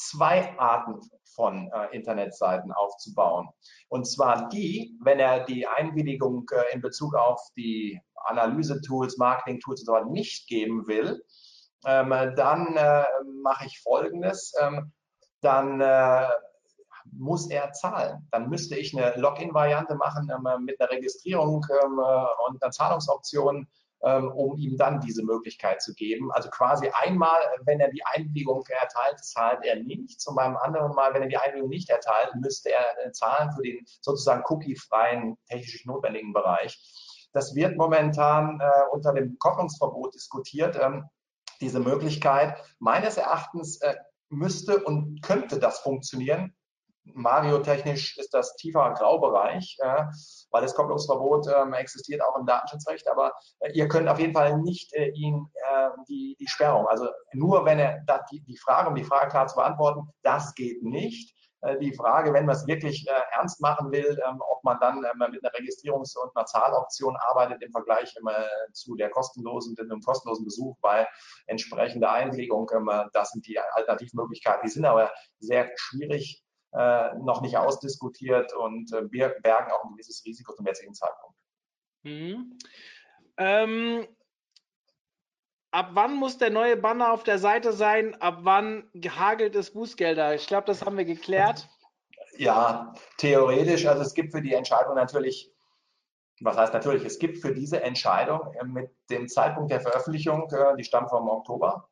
zwei Arten von äh, Internetseiten aufzubauen. Und zwar die, wenn er die Einwilligung äh, in Bezug auf die Analyse-Tools, Marketing-Tools und so weiter nicht geben will, ähm, dann äh, mache ich Folgendes. Ähm, dann äh, muss er zahlen. Dann müsste ich eine Login-Variante machen ähm, mit einer Registrierung ähm, äh, und einer Zahlungsoption um ihm dann diese Möglichkeit zu geben. Also quasi einmal, wenn er die Einwilligung erteilt, zahlt er nichts. Und beim anderen Mal, wenn er die Einwilligung nicht erteilt, müsste er äh, zahlen für den sozusagen cookie-freien, technisch notwendigen Bereich. Das wird momentan äh, unter dem Kopplungsverbot diskutiert. Ähm, diese Möglichkeit. Meines Erachtens äh, müsste und könnte das funktionieren, Mario-technisch ist das tiefer Graubereich, äh, weil das Kopplungsverbot ähm, existiert auch im Datenschutzrecht, aber äh, ihr könnt auf jeden Fall nicht äh, ihn äh, die, die Sperrung, also nur wenn er da, die, die Frage, um die Frage klar zu beantworten, das geht nicht. Äh, die Frage, wenn man es wirklich äh, ernst machen will, ähm, ob man dann ähm, mit einer Registrierungs- und einer Zahloption arbeitet im Vergleich zu der kostenlosen, dem kostenlosen Besuch bei entsprechender Einlegung. Das sind die Alternativmöglichkeiten. Die sind aber sehr schwierig äh, noch nicht ausdiskutiert und äh, wir bergen auch ein gewisses Risiko zum jetzigen Zeitpunkt. Mhm. Ähm, ab wann muss der neue Banner auf der Seite sein? Ab wann hagelt es Bußgelder? Ich glaube, das haben wir geklärt. (laughs) Ja, theoretisch. Also es gibt für die Entscheidung natürlich, was heißt natürlich, es gibt für diese Entscheidung äh, mit dem Zeitpunkt der Veröffentlichung, äh, die stammt vom Oktober,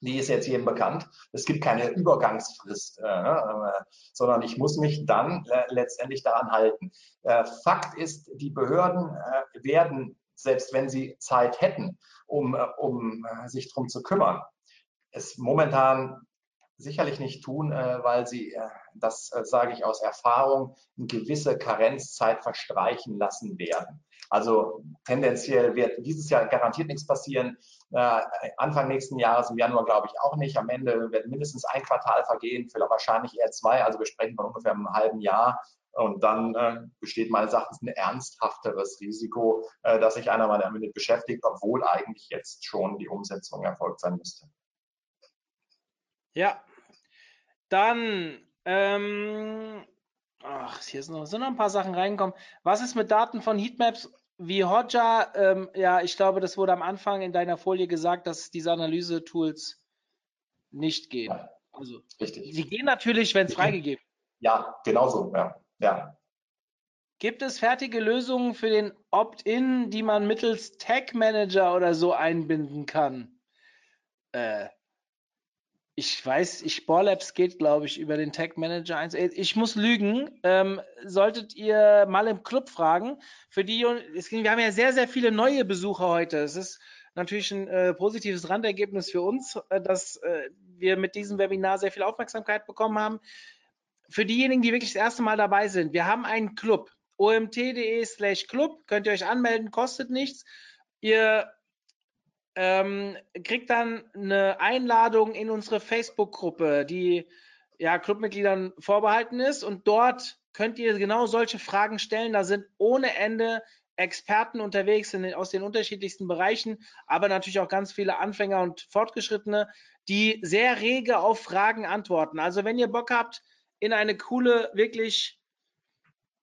die ist jetzt jedem bekannt. Es gibt keine Übergangsfrist, äh, äh, sondern ich muss mich dann äh, letztendlich daran halten. Äh, Fakt ist, die Behörden äh, werden, selbst wenn sie Zeit hätten, um, äh, um sich darum zu kümmern, es momentan sicherlich nicht tun, weil sie, das sage ich aus Erfahrung, eine gewisse Karenzzeit verstreichen lassen werden. Also tendenziell wird dieses Jahr garantiert nichts passieren. Äh, Anfang nächsten Jahres, im Januar glaube ich auch nicht. Am Ende wird mindestens ein Quartal vergehen, vielleicht wahrscheinlich eher zwei. Also wir sprechen von ungefähr einem halben Jahr. Und dann äh, besteht meines Erachtens ein ernsthafteres Risiko, äh, dass sich einer mal damit beschäftigt, obwohl eigentlich jetzt schon die Umsetzung erfolgt sein müsste. Ja, dann, ähm, ach, hier sind noch, sind noch ein paar Sachen reingekommen. Was ist mit Daten von Heatmaps wie Hodja, ähm, ja, ich glaube, das wurde am Anfang in deiner Folie gesagt, dass diese Analyse-Tools nicht gehen. Also, Richtig. sie gehen natürlich, wenn es freigegeben. Ja, genau so, ja. ja. Gibt es fertige Lösungen für den Opt-in, die man mittels Tag Manager oder so einbinden kann? Äh, ich weiß, ich Borlabs geht, glaube ich, über den Tag Manager 1. Äh, ich muss lügen. Ähm, solltet ihr mal im Club fragen. Für die, wir haben ja sehr, sehr viele neue Besucher heute. Es ist natürlich ein äh, positives Randergebnis für uns, äh, dass äh, wir mit diesem Webinar sehr viel Aufmerksamkeit bekommen haben. Für diejenigen, die wirklich das erste Mal dabei sind, wir haben einen Club. omt.de slash Club. Könnt ihr euch anmelden, kostet nichts. Ihr ähm, kriegt dann eine Einladung in unsere Facebook-Gruppe, die ja Clubmitgliedern vorbehalten ist. Und dort könnt ihr genau solche Fragen stellen. Da sind ohne Ende Experten unterwegs in, aus den unterschiedlichsten Bereichen, aber natürlich auch ganz viele Anfänger und Fortgeschrittene, die sehr rege auf Fragen antworten. Also wenn ihr Bock habt, in eine coole, wirklich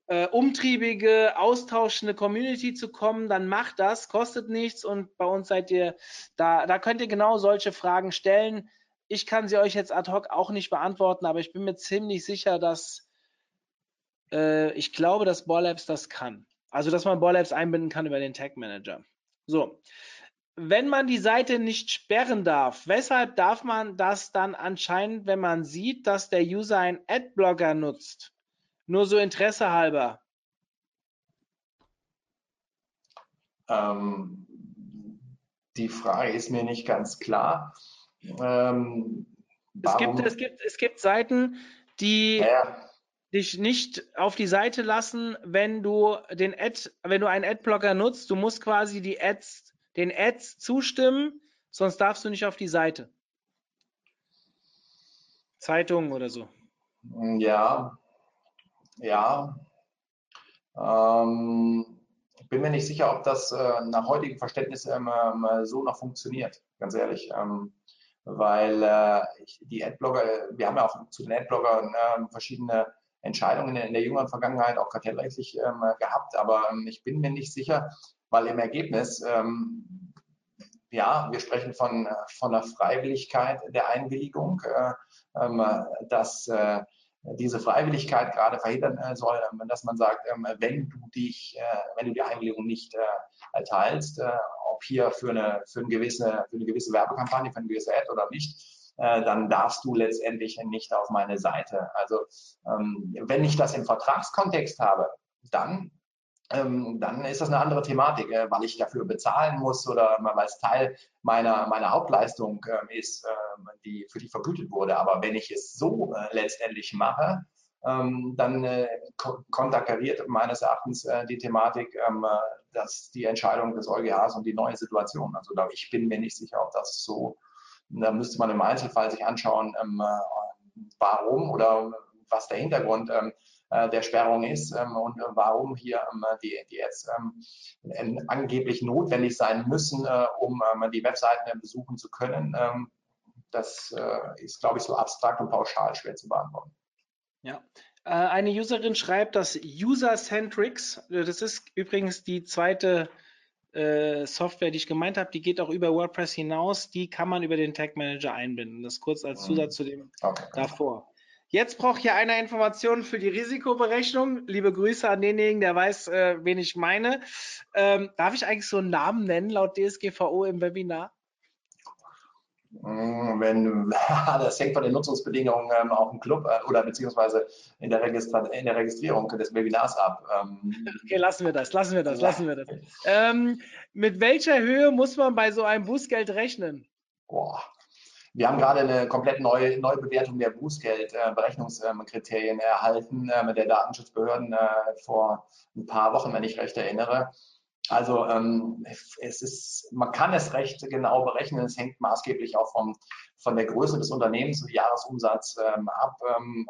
äh, umtriebige, austauschende Community zu kommen, dann macht das, kostet nichts und bei uns seid ihr, da, da könnt ihr genau solche Fragen stellen. Ich kann sie euch jetzt ad hoc auch nicht beantworten, aber ich bin mir ziemlich sicher, dass äh, ich glaube, dass Borlabs das kann. Also, dass man Borlabs einbinden kann über den Tag Manager. So. Wenn man die Seite nicht sperren darf, weshalb darf man das dann anscheinend, wenn man sieht, dass der User einen Adblocker nutzt? Nur so Interesse halber. Ähm, die Frage ist mir nicht ganz klar. Ähm, es, gibt, es, gibt, es gibt Seiten, die ja. dich nicht auf die Seite lassen, wenn du den Ad, wenn du einen Adblocker nutzt. Du musst quasi die Ads, den Ads zustimmen, sonst darfst du nicht auf die Seite. Zeitungen oder so. Ja, ja. Ähm, bin mir nicht sicher, ob das äh, nach heutigem Verständnis ähm, ähm, so noch funktioniert, ganz ehrlich. Ähm, weil äh, die Adblogger, wir haben ja auch zu den Adbloggern äh, verschiedene Entscheidungen in der, jüngeren Vergangenheit auch kartellrechtlich ähm, gehabt, aber ähm, ich bin mir nicht sicher, weil im Ergebnis, ja, wir sprechen von, von der Freiwilligkeit der Einwilligung, äh, dass äh, diese Freiwilligkeit gerade verhindern äh, soll, ähm, dass man sagt, ähm, wenn du dich, äh, wenn du die Einwilligung nicht äh, erteilst, ob hier für eine, für, eine gewisse, für eine gewisse Werbekampagne, für eine gewisse Ad oder nicht, dann darfst du letztendlich nicht auf meine Seite. Also wenn ich das im Vertragskontext habe, dann ähm, dann ist das eine andere Thematik, äh, weil ich dafür bezahlen muss oder weil es Teil meiner, meiner Hauptleistung äh, ist, äh, die, für die vergütet wurde. Aber wenn ich es so äh, letztendlich mache, ähm, dann äh, konterkariert meines Erachtens äh, die Thematik, ähm, dass die Entscheidung des EuGHs und die neue Situation. Also ich bin mir nicht sicher, ob das so, da müsste man im Einzelfall sich anschauen, ähm, warum oder was der Hintergrund ähm, äh, der Sperrung ist ähm, und warum hier ähm, die, die jetzt ähm, angeblich notwendig sein müssen, äh, um die Webseiten besuchen zu können. das äh, ist, glaube ich, so abstrakt und pauschal schwer zu beantworten. Ja, eine Userin schreibt, dass User-Centrics, das ist übrigens die zweite Software, die ich gemeint habe, die geht auch über WordPress hinaus, die kann man über den Tag Manager einbinden. Das kurz als mhm. Zusatz zu dem okay. davor. Jetzt braucht hier einer Informationen für die Risikoberechnung. Liebe Grüße an denjenigen, der weiß, äh, wen ich meine. Ähm, darf ich eigentlich so einen Namen nennen laut DSGVO im Webinar? Hm, wenn, (laughs) das hängt von den Nutzungsbedingungen ähm, auch im Club äh, oder beziehungsweise in der, in der, Registrierung des Webinars ab. Ähm, okay, lassen wir das, lassen wir das, lassen wir das. Ähm, mit welcher Höhe muss man bei so einem Bußgeld rechnen? Boah, wir haben gerade eine komplett neue Neubewertung der Bußgeldberechnungskriterien erhalten äh, mit der Datenschutzbehörden äh, vor ein paar Wochen, wenn ich recht erinnere. Also ähm, es ist, man kann es recht genau berechnen. Es hängt maßgeblich auch vom, von der Größe des Unternehmens und Jahresumsatz ähm, ab. Ähm,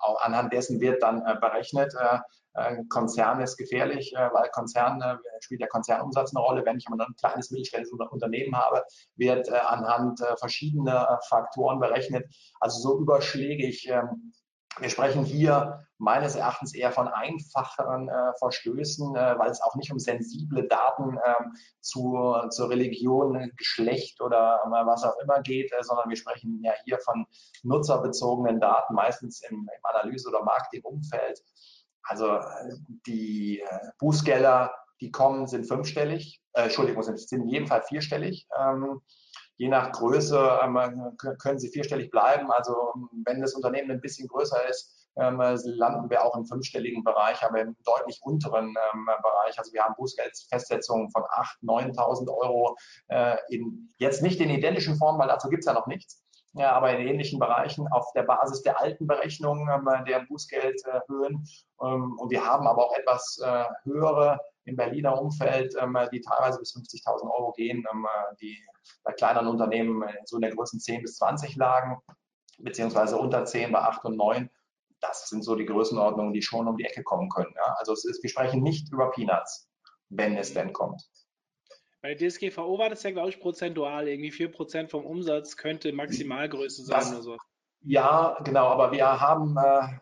auch anhand dessen wird dann äh, berechnet, äh, äh, Konzern ist gefährlich, äh, weil Konzern äh, spielt der Konzernumsatz eine Rolle. Wenn ich aber ein kleines mittelständisches Unternehmen habe, wird anhand verschiedener Faktoren berechnet. Also so überschlägig. Ähm, wir sprechen hier meines Erachtens eher von einfacheren äh, Verstößen, äh, weil es auch nicht um sensible Daten äh, zur, zur Religion, Geschlecht oder was auch immer geht, sondern wir sprechen ja hier von nutzerbezogenen Daten, meistens im, im Analyse- oder Marketingumfeld. Also äh, die äh, Bußgelder, die kommen, sind fünfstellig, äh, Entschuldigung, sind, sind in jedem Fall vierstellig. Ähm, je nach Größe ähm, können sie vierstellig bleiben. Also wenn das Unternehmen ein bisschen größer ist, ähm, landen wir auch im fünfstelligen Bereich, aber im deutlich unteren ähm, Bereich. Also wir haben Bußgeldfestsetzungen von 8.000, 9.000 Euro äh, in jetzt nicht in identischen Formen, weil dazu gibt es ja noch nichts ja, aber in ähnlichen Bereichen auf der Basis der alten Berechnungen ähm, der Bußgeldhöhen. Ähm, und wir haben aber auch etwas äh, höhere im Berliner Umfeld, ähm, die teilweise bis 50.000 Euro gehen, ähm, die bei kleineren Unternehmen so in der Größe 10 bis 20 lagen, beziehungsweise unter 10 bei 8 und 9. Das sind so die Größenordnungen, die schon um die Ecke kommen können. Ja? Also ist, wir sprechen nicht über Peanuts, wenn es denn kommt. Bei DSGVO war das ja, glaube ich, prozentual. Irgendwie 4% vom Umsatz könnte Maximalgröße sein das, oder so. Ja, genau, aber wir haben äh,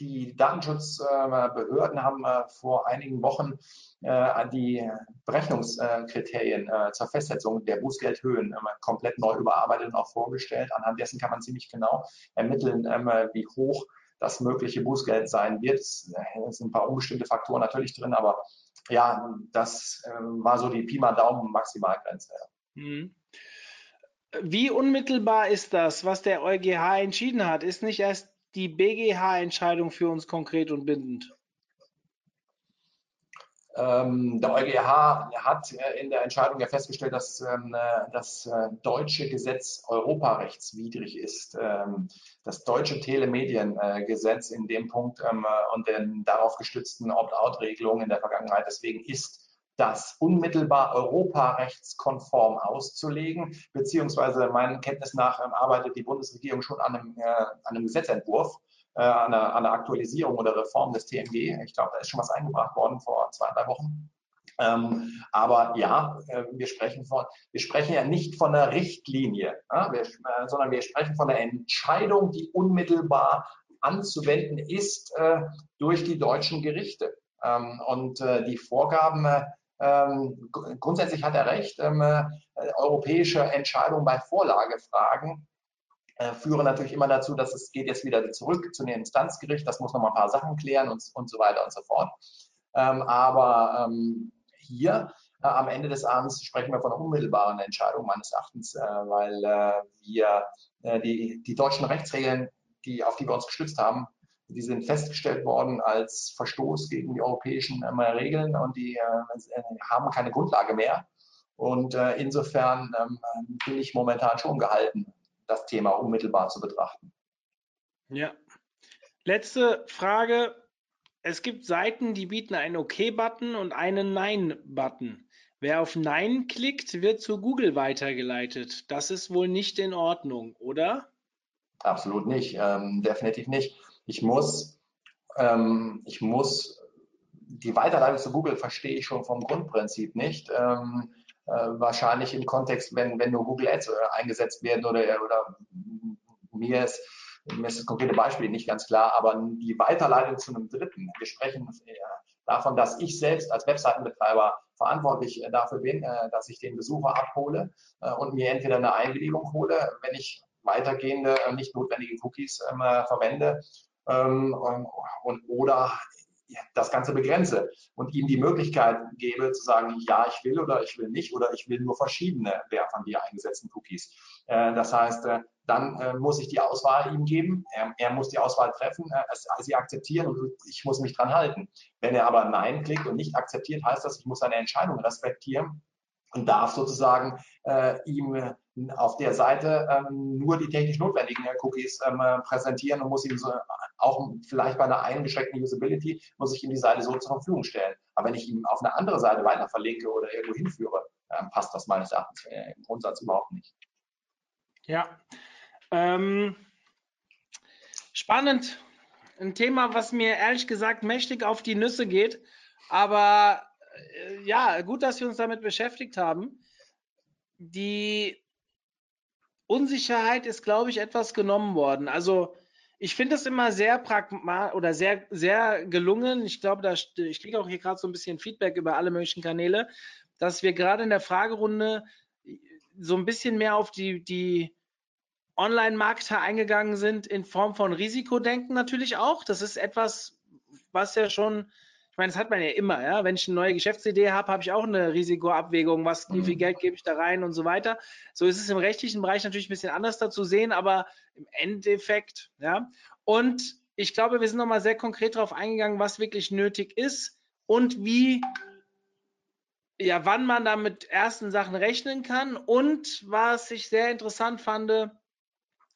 die Datenschutzbehörden haben äh, vor einigen Wochen äh, die Berechnungskriterien äh, zur Festsetzung der Bußgeldhöhen äh, komplett neu überarbeitet und auch vorgestellt. Anhand dessen kann man ziemlich genau ermitteln, ähm, wie hoch das mögliche Bußgeld sein wird. Es sind ein paar unbestimmte Faktoren natürlich drin, aber ja, das äh, war so die Pi mal Daumen Maximalgrenze. Mhm. Wie unmittelbar ist das, was der EuGH entschieden hat? Ist nicht erst die BGH-Entscheidung für uns konkret und bindend? Ähm, der EuGH hat äh, in der Entscheidung ja festgestellt, dass ähm, äh, das äh, deutsche Gesetz europarechtswidrig ist. Ähm, das deutsche Telemediengesetz in dem Punkt und den darauf gestützten Opt-out-Regelungen in der Vergangenheit. Deswegen ist das unmittelbar europarechtskonform auszulegen, beziehungsweise meinen Kenntnis nach arbeitet die Bundesregierung schon an einem, an einem Gesetzentwurf äh, an, einer, an einer Aktualisierung oder Reform des TMG. Ich glaube, da ist schon was eingebracht worden vor zwei, drei Wochen. Ähm, aber ja, äh, wir, sprechen von, wir sprechen ja nicht von einer Richtlinie, wir, äh, sondern wir sprechen von einer Entscheidung, die unmittelbar anzuwenden ist äh, durch die deutschen Gerichte. Ähm, und äh, die Vorgaben, äh, ähm, grundsätzlich hat er recht, ähm, europäische Entscheidungen bei Vorlagefragen äh, führen natürlich immer dazu, dass es geht jetzt wieder zurück zu dem Instanzgericht, das muss noch mal ein paar Sachen klären und, und so weiter und so fort. Ähm, aber ähm, hier äh, am Ende des Abends sprechen wir von einer unmittelbaren Entscheidung meines Erachtens, äh, weil äh, wir äh, die, die deutschen Rechtsregeln, die, auf die wir uns gestützt haben, die sind festgestellt worden als Verstoß gegen die europäischen äh, Regeln und die äh, haben keine Grundlage mehr. Und insofern ähm, bin ich momentan schon gehalten, das Thema unmittelbar zu betrachten. Ja. Letzte Frage. Es gibt Seiten, die bieten einen OK-Button und einen Nein-Button. Wer auf Nein klickt, wird zu Google weitergeleitet. Das ist wohl nicht in Ordnung, oder? Absolut nicht, ähm, definitiv nicht. Ich muss, ähm, ich muss die Weiterleitung zu Google verstehe ich schon vom Grundprinzip nicht. Ähm, äh, wahrscheinlich im Kontext, wenn, wenn nur Google Ads äh, eingesetzt werden oder, oder mir ist, mir ist das konkrete Beispiel nicht ganz klar, aber die Weiterleitung zu einem Dritten, wir sprechen äh, davon, dass ich selbst als Webseitenbetreiber verantwortlich dafür bin, dass ich den Besucher abhole und mir entweder eine Einwilligung hole, wenn ich weitergehende, nicht notwendige Cookies ähm, verwende ähm, und, oder das Ganze begrenze und ihm die Möglichkeit gebe zu sagen, ja, ich will oder ich will nicht oder ich will nur verschiedene der von dir eingesetzten Cookies. Äh, das heißt, äh, dann äh, muss ich die Auswahl ihm geben. Er, er muss die Auswahl treffen, sie akzeptieren und ich muss mich dran halten. Wenn er aber Nein klickt und nicht akzeptiert, heißt das, ich muss seine Entscheidung respektieren und darf sozusagen äh, ihm auf der Seite ähm, nur die technisch notwendigen Cookies ähm, präsentieren und muss ihm so auch vielleicht bei einer eingeschränkten Usability muss ich ihm die Seite so zur Verfügung stellen. Aber wenn ich ihn auf eine andere Seite weiter verlinke oder irgendwo hinführe, ähm, passt das meines Erachtens äh, im Grundsatz überhaupt nicht. Ja. Ähm, spannend. Ein Thema, was mir ehrlich gesagt mächtig auf die Nüsse geht. Aber äh, ja, gut, dass wir uns damit beschäftigt haben. Die Unsicherheit ist, glaube ich, etwas genommen worden. Also ich finde es immer sehr pragmatisch oder sehr, sehr gelungen. Ich glaube, da, ich kriege auch hier gerade so ein bisschen Feedback über alle möglichen Kanäle, dass wir gerade in der Fragerunde so ein bisschen mehr auf die, die Online-Marketer eingegangen sind in Form von Risikodenken natürlich auch. Das ist etwas, was ja schon ich meine, das hat man ja immer, ja. Wenn ich eine neue Geschäftsidee habe, habe ich auch eine Risikoabwägung, was, wie viel mhm. Geld gebe ich da rein und so weiter. So ist es im rechtlichen Bereich natürlich ein bisschen anders dazu sehen, aber im Endeffekt, ja. Und ich glaube, wir sind nochmal sehr konkret darauf eingegangen, was wirklich nötig ist und wie, ja, wann man da mit ersten Sachen rechnen kann. Und was ich sehr interessant fand,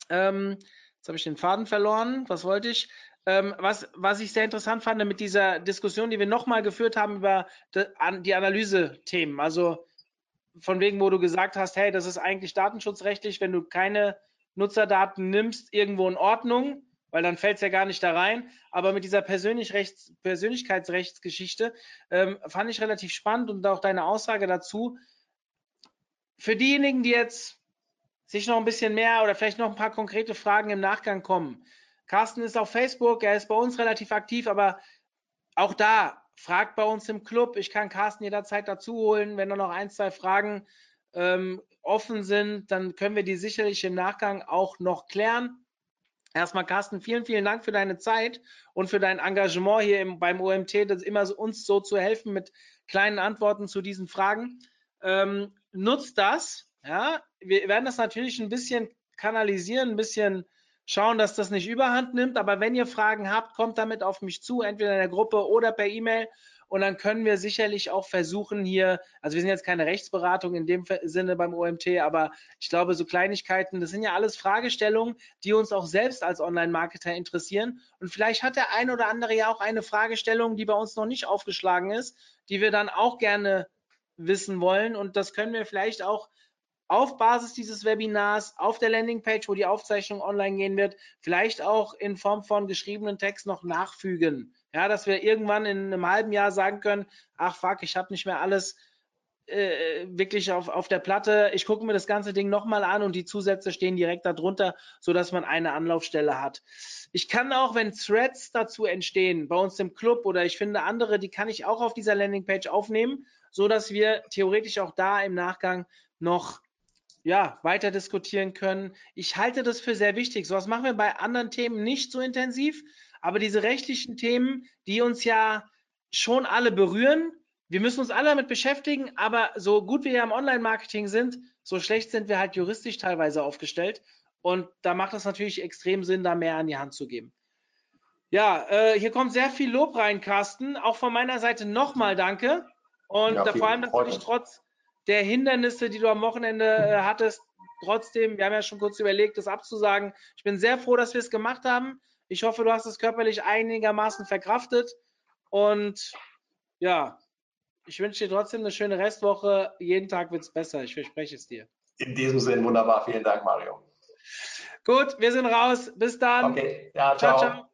ähm, jetzt habe ich den Faden verloren, was wollte ich? Ähm, was, was ich sehr interessant fand mit dieser Diskussion, die wir nochmal geführt haben über die Analyse-Themen. Also von wegen, wo du gesagt hast, hey, das ist eigentlich datenschutzrechtlich, wenn du keine Nutzerdaten nimmst, irgendwo in Ordnung, weil dann fällt es ja gar nicht da rein. Aber mit dieser Persönlich Persönlichkeitsrechtsgeschichte ähm, fand ich relativ spannend und auch deine Aussage dazu. Für diejenigen, die jetzt sich noch ein bisschen mehr oder vielleicht noch ein paar konkrete Fragen im Nachgang kommen, Carsten ist auf Facebook, er ist bei uns relativ aktiv, aber auch da fragt bei uns im Club. Ich kann Carsten jederzeit dazu holen. Wenn da noch ein, zwei Fragen ähm, offen sind, dann können wir die sicherlich im Nachgang auch noch klären. Erstmal, Carsten, vielen, vielen Dank für deine Zeit und für dein Engagement hier im, beim OMT, das immer so, uns so zu helfen mit kleinen Antworten zu diesen Fragen. Ähm, nutzt das. Ja, wir werden das natürlich ein bisschen kanalisieren, ein bisschen schauen, dass das nicht überhand nimmt. Aber wenn ihr Fragen habt, kommt damit auf mich zu, entweder in der Gruppe oder per E-Mail. Und dann können wir sicherlich auch versuchen hier, also wir sind jetzt keine Rechtsberatung in dem Sinne beim OMT, aber ich glaube, so Kleinigkeiten, das sind ja alles Fragestellungen, die uns auch selbst als Online-Marketer interessieren. Und vielleicht hat der ein oder andere ja auch eine Fragestellung, die bei uns noch nicht aufgeschlagen ist, die wir dann auch gerne wissen wollen. Und das können wir vielleicht auch auf Basis dieses Webinars auf der Landingpage, wo die Aufzeichnung online gehen wird, vielleicht auch in Form von geschriebenen Text noch nachfügen. Ja, dass wir irgendwann in einem halben Jahr sagen können, ach fuck, ich habe nicht mehr alles äh, wirklich auf, auf der Platte. Ich gucke mir das ganze Ding nochmal an und die Zusätze stehen direkt darunter, sodass man eine Anlaufstelle hat. Ich kann auch, wenn Threads dazu entstehen, bei uns im Club oder ich finde andere, die kann ich auch auf dieser Landingpage aufnehmen, so dass wir theoretisch auch da im Nachgang noch ja, weiter diskutieren können. Ich halte das für sehr wichtig. Sowas machen wir bei anderen Themen nicht so intensiv, aber diese rechtlichen Themen, die uns ja schon alle berühren, wir müssen uns alle damit beschäftigen, aber so gut wir ja im Online-Marketing sind, so schlecht sind wir halt juristisch teilweise aufgestellt. Und da macht es natürlich extrem Sinn, da mehr an die Hand zu geben. Ja, äh, hier kommt sehr viel Lob rein, Carsten. Auch von meiner Seite nochmal danke. Und Ja, da, vor allem, dass du dich trotz der Hindernisse, die du am Wochenende äh, hattest, trotzdem, wir haben ja schon kurz überlegt, das abzusagen. Ich bin sehr froh, dass wir es gemacht haben. Ich hoffe, du hast es körperlich einigermaßen verkraftet. Und ja, ich wünsche dir trotzdem eine schöne Restwoche. Jeden Tag wird es besser, ich verspreche es dir. In diesem Sinn wunderbar. Vielen Dank, Mario. Gut, wir sind raus. Bis dann. Okay, ja, ciao. ciao. ciao.